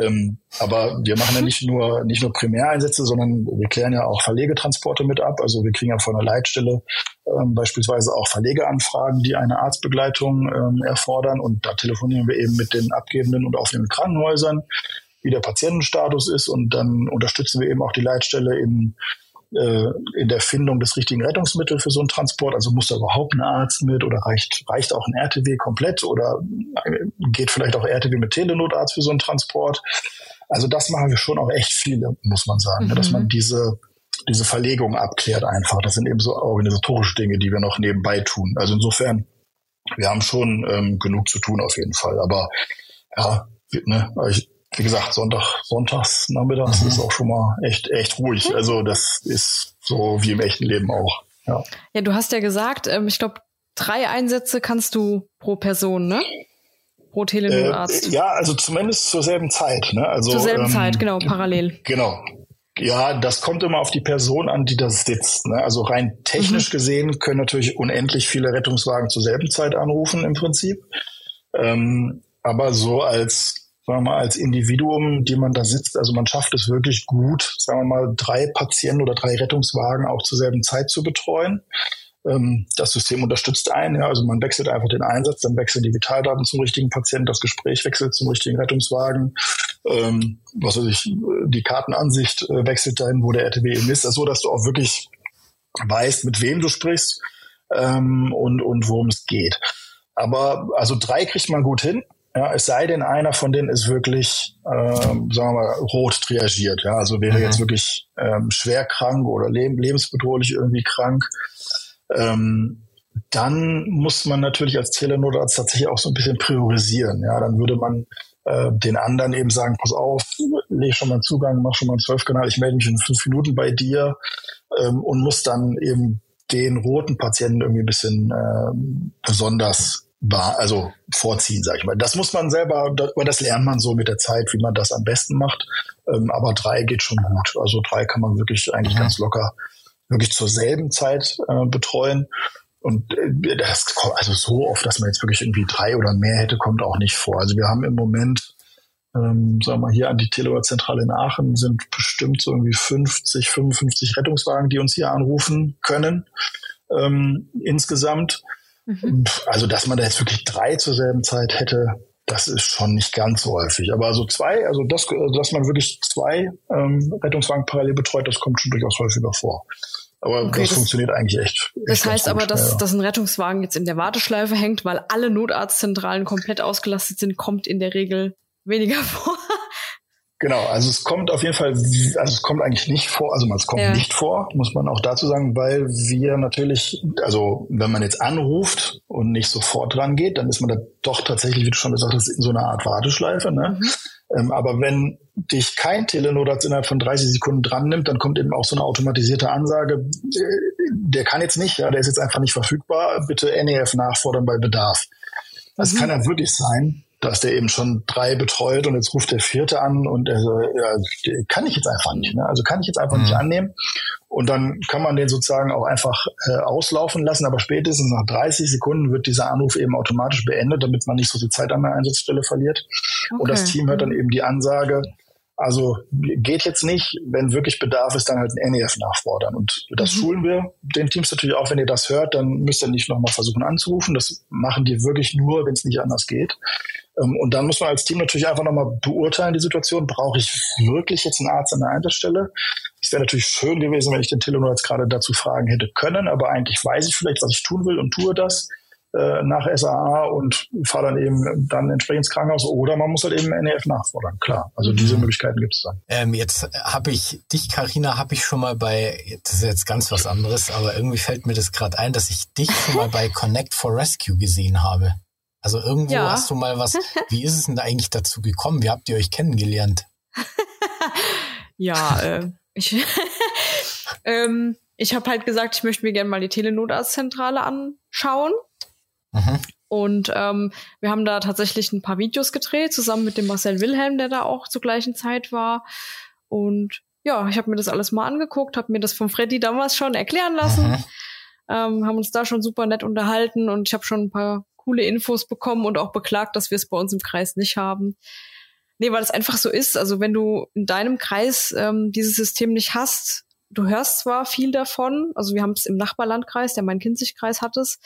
Ähm, aber wir machen ja nicht nur nicht nur Primäreinsätze, sondern wir klären ja auch Verlegetransporte mit ab. Also wir kriegen ja von der Leitstelle ähm, beispielsweise auch Verlegeanfragen, die eine Arztbegleitung ähm, erfordern. Und da telefonieren wir eben mit den abgebenden und aufnehmenden Krankenhäusern, wie der Patientenstatus ist. Und dann unterstützen wir eben auch die Leitstelle in äh, in der Findung des richtigen Rettungsmittels für so einen Transport. Also muss da überhaupt ein Arzt mit oder reicht, reicht auch ein RTW komplett oder äh, geht vielleicht auch RTW mit Telenotarzt für so einen Transport? Also das machen wir schon auch echt viele, muss man sagen, mhm. dass man diese diese Verlegung abklärt einfach. Das sind eben so organisatorische Dinge, die wir noch nebenbei tun. Also insofern, wir haben schon ähm, genug zu tun auf jeden Fall. Aber ja, ne, ich, wie gesagt, Sonntag, sonntags nachmittags mhm. ist auch schon mal echt, echt ruhig. Mhm. Also das ist so wie im echten Leben auch. Ja, ja du hast ja gesagt, ähm, ich glaube, drei Einsätze kannst du pro Person, ne? Pro Telenotarzt. Äh, ja, also zumindest zur selben Zeit. Ne? Also, zur selben ähm, Zeit, genau, parallel. Genau. Ja, das kommt immer auf die Person an, die da sitzt. Ne? Also rein technisch mhm. gesehen können natürlich unendlich viele Rettungswagen zur selben Zeit anrufen im Prinzip. Ähm, aber so als sagen wir mal, als Individuum, die man da sitzt, also man schafft es wirklich gut, sagen wir mal, drei Patienten oder drei Rettungswagen auch zur selben Zeit zu betreuen. Ähm, das System unterstützt einen, ja, also man wechselt einfach den Einsatz, dann wechseln die Vitaldaten zum richtigen Patienten, das Gespräch wechselt zum richtigen Rettungswagen, ähm, was weiß ich, die Kartenansicht äh, wechselt dahin, wo der RTW eben ist, also so, dass du auch wirklich weißt, mit wem du sprichst ähm, und, und worum es geht. Aber also drei kriegt man gut hin. Ja, es sei denn, einer von denen ist wirklich, ähm, sagen wir mal, rot triagiert. Ja, also wäre mhm. jetzt wirklich ähm, schwer krank oder leb lebensbedrohlich irgendwie krank. Ähm, dann muss man natürlich als Telenotarzt tatsächlich auch so ein bisschen priorisieren. Ja, dann würde man äh, den anderen eben sagen, pass auf, leg schon mal einen Zugang, mach schon mal einen Zwölfkanal, ich melde mich in fünf Minuten bei dir ähm, und muss dann eben den roten Patienten irgendwie ein bisschen äh, besonders also vorziehen, sag ich mal. Das muss man selber, das, das lernt man so mit der Zeit, wie man das am besten macht. Ähm, aber drei geht schon gut. Also drei kann man wirklich eigentlich mhm. ganz locker, wirklich zur selben Zeit äh, betreuen. Und äh, das kommt also so oft, dass man jetzt wirklich irgendwie drei oder mehr hätte, kommt auch nicht vor. Also wir haben im Moment, ähm, sagen wir mal, hier an die Telezentrale in Aachen sind bestimmt so irgendwie 50, 55 Rettungswagen, die uns hier anrufen können ähm, insgesamt. Mhm. Also, dass man da jetzt wirklich drei zur selben Zeit hätte, das ist schon nicht ganz so häufig. Aber so zwei, also das, dass man wirklich zwei ähm, Rettungswagen parallel betreut, das kommt schon durchaus häufiger vor. Aber okay, das, das, funktioniert eigentlich echt. echt das heißt aber, dass, ja. dass ein Rettungswagen jetzt in der Warteschleife hängt, weil alle Notarztzentralen komplett ausgelastet sind, kommt in der Regel weniger <laughs> vor. Genau, also es kommt auf jeden Fall, also es kommt eigentlich nicht vor, also es kommt ja. nicht vor, muss man auch dazu sagen, weil wir natürlich, also wenn man jetzt anruft und nicht sofort dran geht, dann ist man da doch tatsächlich, wie du schon gesagt hast, in so einer Art Warteschleife. Ne? Mhm. Ähm, aber wenn dich kein Telenotarzt innerhalb von 30 Sekunden dran nimmt, dann kommt eben auch so eine automatisierte Ansage, äh, der kann jetzt nicht, ja, der ist jetzt einfach nicht verfügbar, bitte NEF nachfordern bei Bedarf. Das mhm. kann ja wirklich sein, dass der eben schon drei betreut und jetzt ruft der vierte an und er so, ja, kann ich jetzt einfach nicht. Ne? Also kann ich jetzt einfach mhm. nicht annehmen. Und dann kann man den sozusagen auch einfach äh, auslaufen lassen, aber spätestens nach 30 Sekunden wird dieser Anruf eben automatisch beendet, damit man nicht so viel Zeit an der Einsatzstelle verliert. Okay. Und das Team hört dann eben die Ansage, also geht jetzt nicht, wenn wirklich Bedarf ist, dann halt ein NEF nachfordern. Und das mhm. schulen wir den Teams natürlich auch, wenn ihr das hört, dann müsst ihr nicht nochmal versuchen anzurufen. Das machen die wirklich nur, wenn es nicht anders geht. Ähm, und dann muss man als Team natürlich einfach nochmal beurteilen, die Situation. Brauche ich wirklich jetzt einen Arzt an der Einsatzstelle? Es wäre natürlich schön gewesen, wenn ich den Telenor jetzt gerade dazu fragen hätte können, aber eigentlich weiß ich vielleicht, was ich tun will und tue das. Äh, nach SAA und fahre dann eben dann entsprechend ins Krankenhaus oder man muss halt eben NEF nachfordern, klar. Also mhm. diese Möglichkeiten gibt es dann. Ähm, jetzt habe ich dich, Karina, habe ich schon mal bei, das ist jetzt ganz was anderes, aber irgendwie fällt mir das gerade ein, dass ich dich schon mal bei <laughs> Connect for Rescue gesehen habe. Also irgendwo ja. hast du mal was, <laughs> wie ist es denn da eigentlich dazu gekommen? Wie habt ihr euch kennengelernt? <laughs> ja, äh, ich, ähm, ich habe halt gesagt, ich möchte mir gerne mal die Telenotarztzentrale anschauen. Mhm. Und ähm, wir haben da tatsächlich ein paar Videos gedreht, zusammen mit dem Marcel Wilhelm, der da auch zur gleichen Zeit war. Und ja, ich habe mir das alles mal angeguckt, habe mir das von Freddy damals schon erklären lassen. Mhm. Ähm, haben uns da schon super nett unterhalten und ich habe schon ein paar coole Infos bekommen und auch beklagt, dass wir es bei uns im Kreis nicht haben. Nee, weil es einfach so ist. Also wenn du in deinem Kreis ähm, dieses System nicht hast, du hörst zwar viel davon, also wir haben es im Nachbarlandkreis, der Main-Kinzig-Kreis hat es.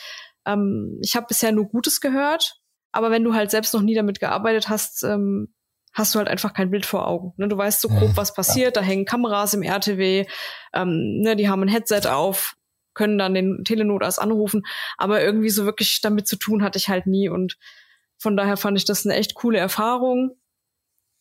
Ähm, ich habe bisher nur Gutes gehört, aber wenn du halt selbst noch nie damit gearbeitet hast, ähm, hast du halt einfach kein Bild vor Augen. Ne? Du weißt so grob, mhm. was passiert, da hängen Kameras im RTW, ähm, ne, die haben ein Headset auf, können dann den Telenotarzt anrufen. Aber irgendwie so wirklich damit zu tun hatte ich halt nie. Und von daher fand ich das eine echt coole Erfahrung.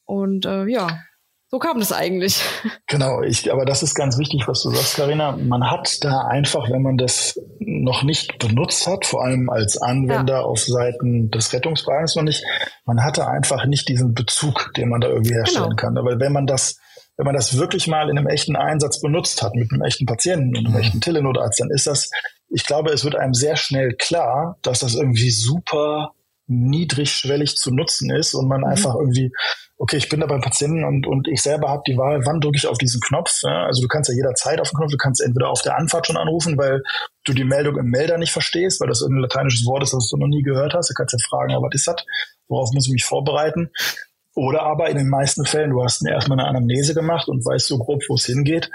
Und äh, ja, so kam das eigentlich. Genau, ich, aber das ist ganz wichtig, was du sagst, Karina. Man hat da einfach, wenn man das noch nicht benutzt hat, vor allem als Anwender ja. auf Seiten des Rettungswagens noch nicht, man hatte einfach nicht diesen Bezug, den man da irgendwie herstellen genau. kann. Weil wenn man das wenn man das wirklich mal in einem echten Einsatz benutzt hat, mit einem echten Patienten und einem mhm. echten Telenotarzt, dann ist das, ich glaube, es wird einem sehr schnell klar, dass das irgendwie super niedrigschwellig zu nutzen ist und man mhm. einfach irgendwie, okay, ich bin da beim Patienten und, und ich selber habe die Wahl, wann drücke ich auf diesen Knopf. Ja? Also du kannst ja jederzeit auf den Knopf, du kannst entweder auf der Anfahrt schon anrufen, weil du die Meldung im Melder nicht verstehst, weil das ein lateinisches Wort ist, das du noch nie gehört hast. Du kannst ja fragen, ja, was ist das? Worauf muss ich mich vorbereiten? Oder aber in den meisten Fällen, du hast erstmal eine Anamnese gemacht und weißt so grob, wo es hingeht.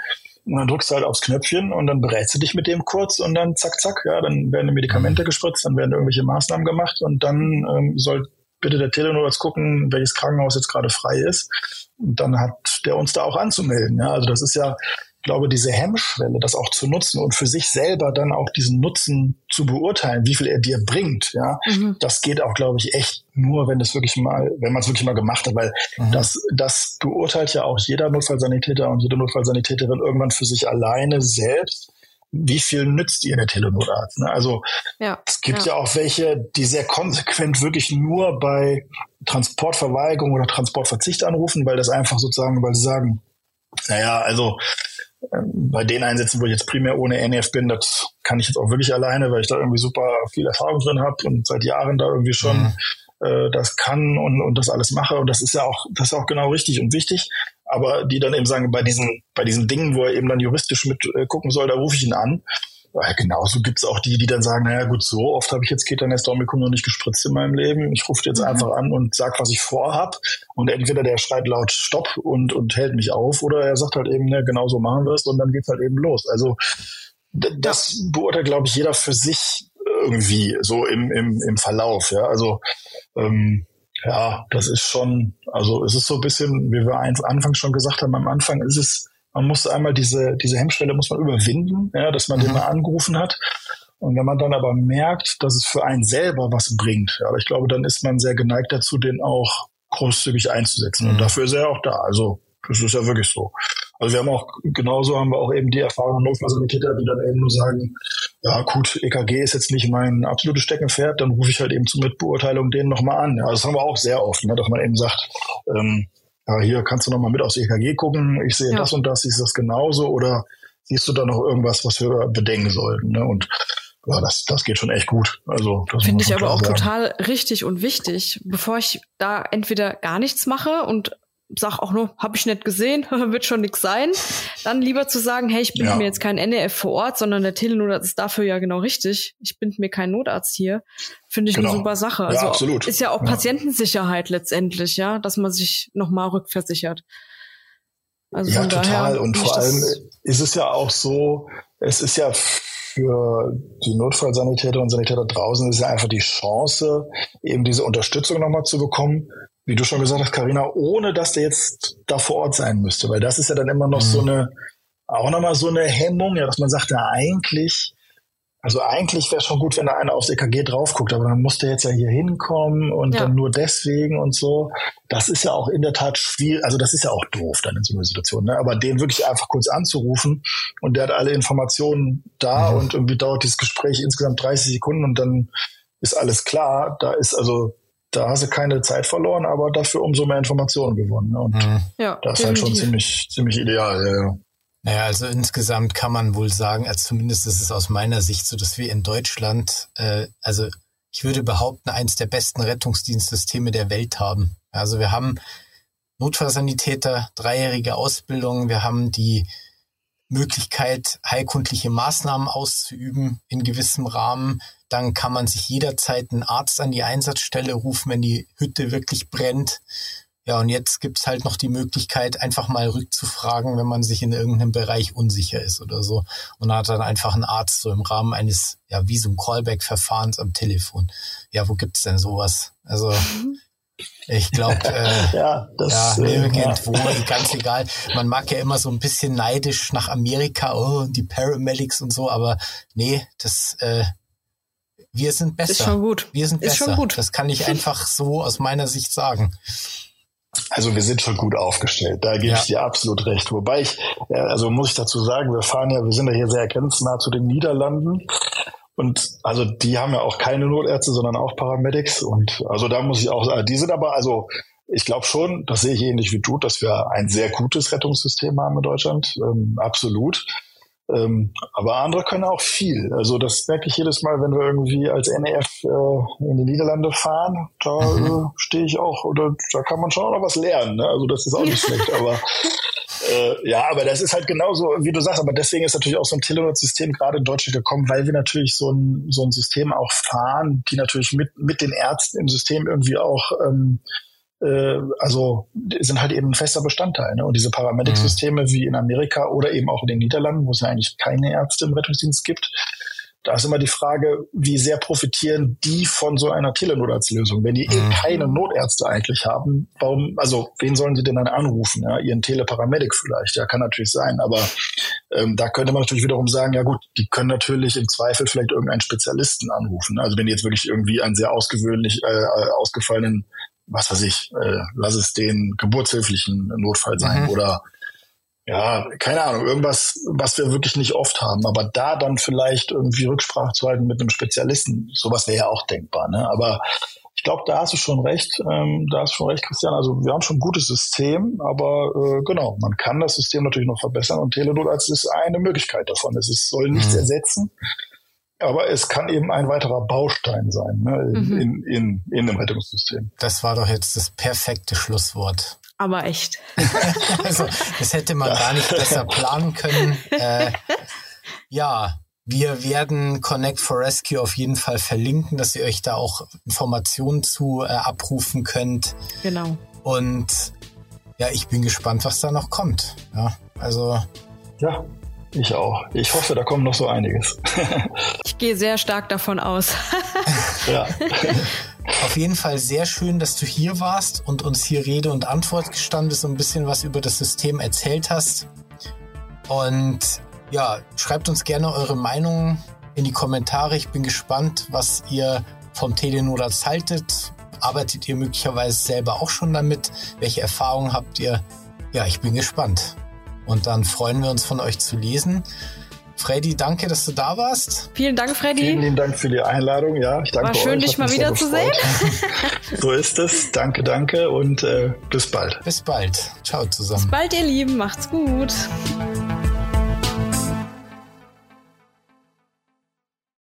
Und dann drückst du halt aufs Knöpfchen und dann berätst du dich mit dem kurz und dann zack, zack, ja, dann werden Medikamente mhm. gespritzt, dann werden irgendwelche Maßnahmen gemacht und dann ähm, soll bitte der Telenurarzt gucken, welches Krankenhaus jetzt gerade frei ist. Und dann hat der uns da auch anzumelden. Ja, also das ist ja, glaube, diese Hemmschwelle, das auch zu nutzen und für sich selber dann auch diesen Nutzen zu beurteilen, wie viel er dir bringt, ja, mhm. das geht auch, glaube ich, echt nur, wenn es wirklich mal, wenn man es wirklich mal gemacht hat, weil mhm. das, das beurteilt ja auch jeder Notfallsanitäter und jede Notfallsanitäterin irgendwann für sich alleine selbst. Wie viel nützt ihr der Telenotarzt? Ne? Also ja, es gibt ja. ja auch welche, die sehr konsequent wirklich nur bei Transportverweigerung oder Transportverzicht anrufen, weil das einfach sozusagen, weil sie sagen, naja, also bei den Einsätzen, wo ich jetzt primär ohne NF bin, das kann ich jetzt auch wirklich alleine, weil ich da irgendwie super viel Erfahrung drin habe und seit Jahren da irgendwie schon mhm. äh, das kann und, und das alles mache. Und das ist ja auch, das ist auch genau richtig und wichtig. Aber die dann eben sagen, bei diesen, bei diesen Dingen, wo er eben dann juristisch mit äh, gucken soll, da rufe ich ihn an. Ja, genauso gibt's auch die, die dann sagen, naja gut, so oft habe ich jetzt Ketanestormikum noch nicht gespritzt in meinem Leben. Ich rufe jetzt mhm. einfach an und sag, was ich vorhab. Und entweder der schreit laut Stopp und, und hält mich auf oder er sagt halt eben, ne, genau so machen wir es und dann geht's halt eben los. Also das beurteilt, glaube ich, jeder für sich irgendwie so im, im, im Verlauf. Ja, also ähm, ja, das ist schon, also es ist so ein bisschen, wie wir anfangs schon gesagt haben, am Anfang ist es man muss einmal diese, diese Hemmschwelle muss man überwinden, ja, dass man mhm. den mal angerufen hat. Und wenn man dann aber merkt, dass es für einen selber was bringt, ja, ich glaube, dann ist man sehr geneigt dazu, den auch großzügig einzusetzen. Mhm. Und dafür ist er auch da. Also, das ist ja wirklich so. Also wir haben auch, genauso haben wir auch eben die erfahrenen Notfallsanitäter, die dann eben nur sagen, ja gut, EKG ist jetzt nicht mein absolutes Steckenpferd, dann rufe ich halt eben zur Mitbeurteilung den nochmal an. Ja, das haben wir auch sehr oft, ne, dass man eben sagt, ähm, ja, hier kannst du noch mal mit aufs EKG gucken, ich sehe ja. das und das, ist das genauso oder siehst du da noch irgendwas, was wir bedenken sollten? Ne? Und ja, das, das geht schon echt gut. Also finde ich aber auch sagen. total richtig und wichtig. Bevor ich da entweder gar nichts mache und sag auch nur, habe ich nicht gesehen, <laughs> wird schon nix sein. Dann lieber zu sagen, hey, ich bin ja. mir jetzt kein NEF vor Ort, sondern der Telenotarzt ist dafür ja genau richtig. Ich bin mir kein Notarzt hier. Finde ich genau. eine super Sache. Also ja, absolut. ist ja auch ja. Patientensicherheit letztendlich, ja, dass man sich nochmal rückversichert. Also ja, total. Und vor allem ist es ja auch so, es ist ja für die Notfallsanitäter und Sanitäter draußen ist ja einfach die Chance, eben diese Unterstützung nochmal zu bekommen wie du schon gesagt hast, Karina, ohne dass der jetzt da vor Ort sein müsste, weil das ist ja dann immer noch mhm. so eine, auch nochmal so eine Hemmung, ja, dass man sagt, ja eigentlich Also eigentlich wäre schon gut, wenn da einer aufs EKG drauf guckt, aber dann muss der jetzt ja hier hinkommen und ja. dann nur deswegen und so. Das ist ja auch in der Tat schwierig, also das ist ja auch doof dann in so einer Situation, ne? Aber den wirklich einfach kurz anzurufen und der hat alle Informationen da mhm. und irgendwie dauert dieses Gespräch insgesamt 30 Sekunden und dann ist alles klar. Da ist also, da hast du keine Zeit verloren, aber dafür umso mehr Informationen gewonnen. Ne? Und mhm. ja, das ist halt schon ziemlich, ziemlich ideal, ja. Naja, also insgesamt kann man wohl sagen, als zumindest ist es aus meiner Sicht so, dass wir in Deutschland, äh, also ich würde behaupten, eins der besten Rettungsdienstsysteme der Welt haben. Also wir haben Notfallsanitäter, dreijährige Ausbildung, wir haben die Möglichkeit, heilkundliche Maßnahmen auszuüben in gewissem Rahmen. Dann kann man sich jederzeit einen Arzt an die Einsatzstelle rufen, wenn die Hütte wirklich brennt. Ja, und jetzt gibt's halt noch die Möglichkeit, einfach mal rückzufragen, wenn man sich in irgendeinem Bereich unsicher ist oder so. Und hat dann einfach ein Arzt so im Rahmen eines, ja, wie so ein Callback-Verfahrens am Telefon. Ja, wo gibt's denn sowas? Also, ich glaube, äh, <laughs> ja, das, ja, äh, irgendwo, <laughs> ja. ganz egal. Man mag ja immer so ein bisschen neidisch nach Amerika, oh, die Paramedics und so, aber nee, das, äh, wir sind besser. Ist schon gut. Wir sind besser. Ist schon gut. Das kann ich <laughs> einfach so aus meiner Sicht sagen. Also wir sind schon gut aufgestellt, da gebe ja. ich dir absolut recht. Wobei ich, also muss ich dazu sagen, wir fahren ja, wir sind ja hier sehr grenznah zu den Niederlanden. Und also die haben ja auch keine Notärzte, sondern auch Paramedics. Und also da muss ich auch sagen, die sind aber, also ich glaube schon, das sehe ich ähnlich wie du, dass wir ein sehr gutes Rettungssystem haben in Deutschland. Ähm, absolut. Ähm, aber andere können auch viel. Also das merke ich jedes Mal, wenn wir irgendwie als NEF äh, in die Niederlande fahren. Da mhm. äh, stehe ich auch, oder da kann man schon auch noch was lernen. Ne? Also das ist auch nicht <laughs> schlecht. Aber äh, ja, aber das ist halt genauso, wie du sagst. Aber deswegen ist natürlich auch so ein Telenet-System gerade in Deutschland gekommen, weil wir natürlich so ein, so ein System auch fahren, die natürlich mit, mit den Ärzten im System irgendwie auch ähm, äh, also sind halt eben ein fester Bestandteil. Ne? Und diese Paramedic-Systeme mhm. wie in Amerika oder eben auch in den Niederlanden, wo es ja eigentlich keine Ärzte im Rettungsdienst gibt, da ist immer die Frage, wie sehr profitieren die von so einer Telenotarztlösung? Wenn die eh mhm. eh keine Notärzte eigentlich haben, warum, also wen sollen sie denn dann anrufen? Ja, ihren Teleparamedic vielleicht, ja, kann natürlich sein, aber ähm, da könnte man natürlich wiederum sagen, ja gut, die können natürlich im Zweifel vielleicht irgendeinen Spezialisten anrufen. Also wenn die jetzt wirklich irgendwie einen sehr ausgewöhnlich äh, ausgefallenen was weiß ich, äh, lass es den geburtshilflichen Notfall sein mhm. oder ja, keine Ahnung, irgendwas, was wir wirklich nicht oft haben. Aber da dann vielleicht irgendwie Rücksprache zu halten mit einem Spezialisten, sowas wäre ja auch denkbar. Ne? Aber ich glaube, da hast du schon recht. Ähm, da hast du schon recht, Christian. Also wir haben schon ein gutes System, aber äh, genau, man kann das System natürlich noch verbessern und Telenot ist eine Möglichkeit davon. Es ist, soll nichts mhm. ersetzen. Aber es kann eben ein weiterer Baustein sein ne, in, mhm. in, in, in dem Rettungssystem. Das war doch jetzt das perfekte Schlusswort. Aber echt. <laughs> also, das hätte man gar nicht besser planen können. Äh, ja, wir werden Connect for Rescue auf jeden Fall verlinken, dass ihr euch da auch Informationen zu äh, abrufen könnt. Genau. Und ja, ich bin gespannt, was da noch kommt. Ja, also. Ja, ich auch. Ich hoffe, da kommt noch so einiges. <laughs> ich gehe sehr stark davon aus. ja. <laughs> Auf jeden Fall sehr schön, dass du hier warst und uns hier Rede und Antwort gestanden bist und ein bisschen was über das System erzählt hast. Und ja, schreibt uns gerne eure Meinung in die Kommentare. Ich bin gespannt, was ihr vom Telenodas haltet. Arbeitet ihr möglicherweise selber auch schon damit? Welche Erfahrungen habt ihr? Ja, ich bin gespannt. Und dann freuen wir uns von euch zu lesen. Freddy, danke, dass du da warst. Vielen Dank, Freddy. Vielen lieben Dank für die Einladung. Ja, ich danke War schön, euch. dich mal wieder zu sehen. so ist es. Danke, danke und äh, bis bald. Bis bald. Ciao zusammen. Bis bald, ihr Lieben. Macht's gut.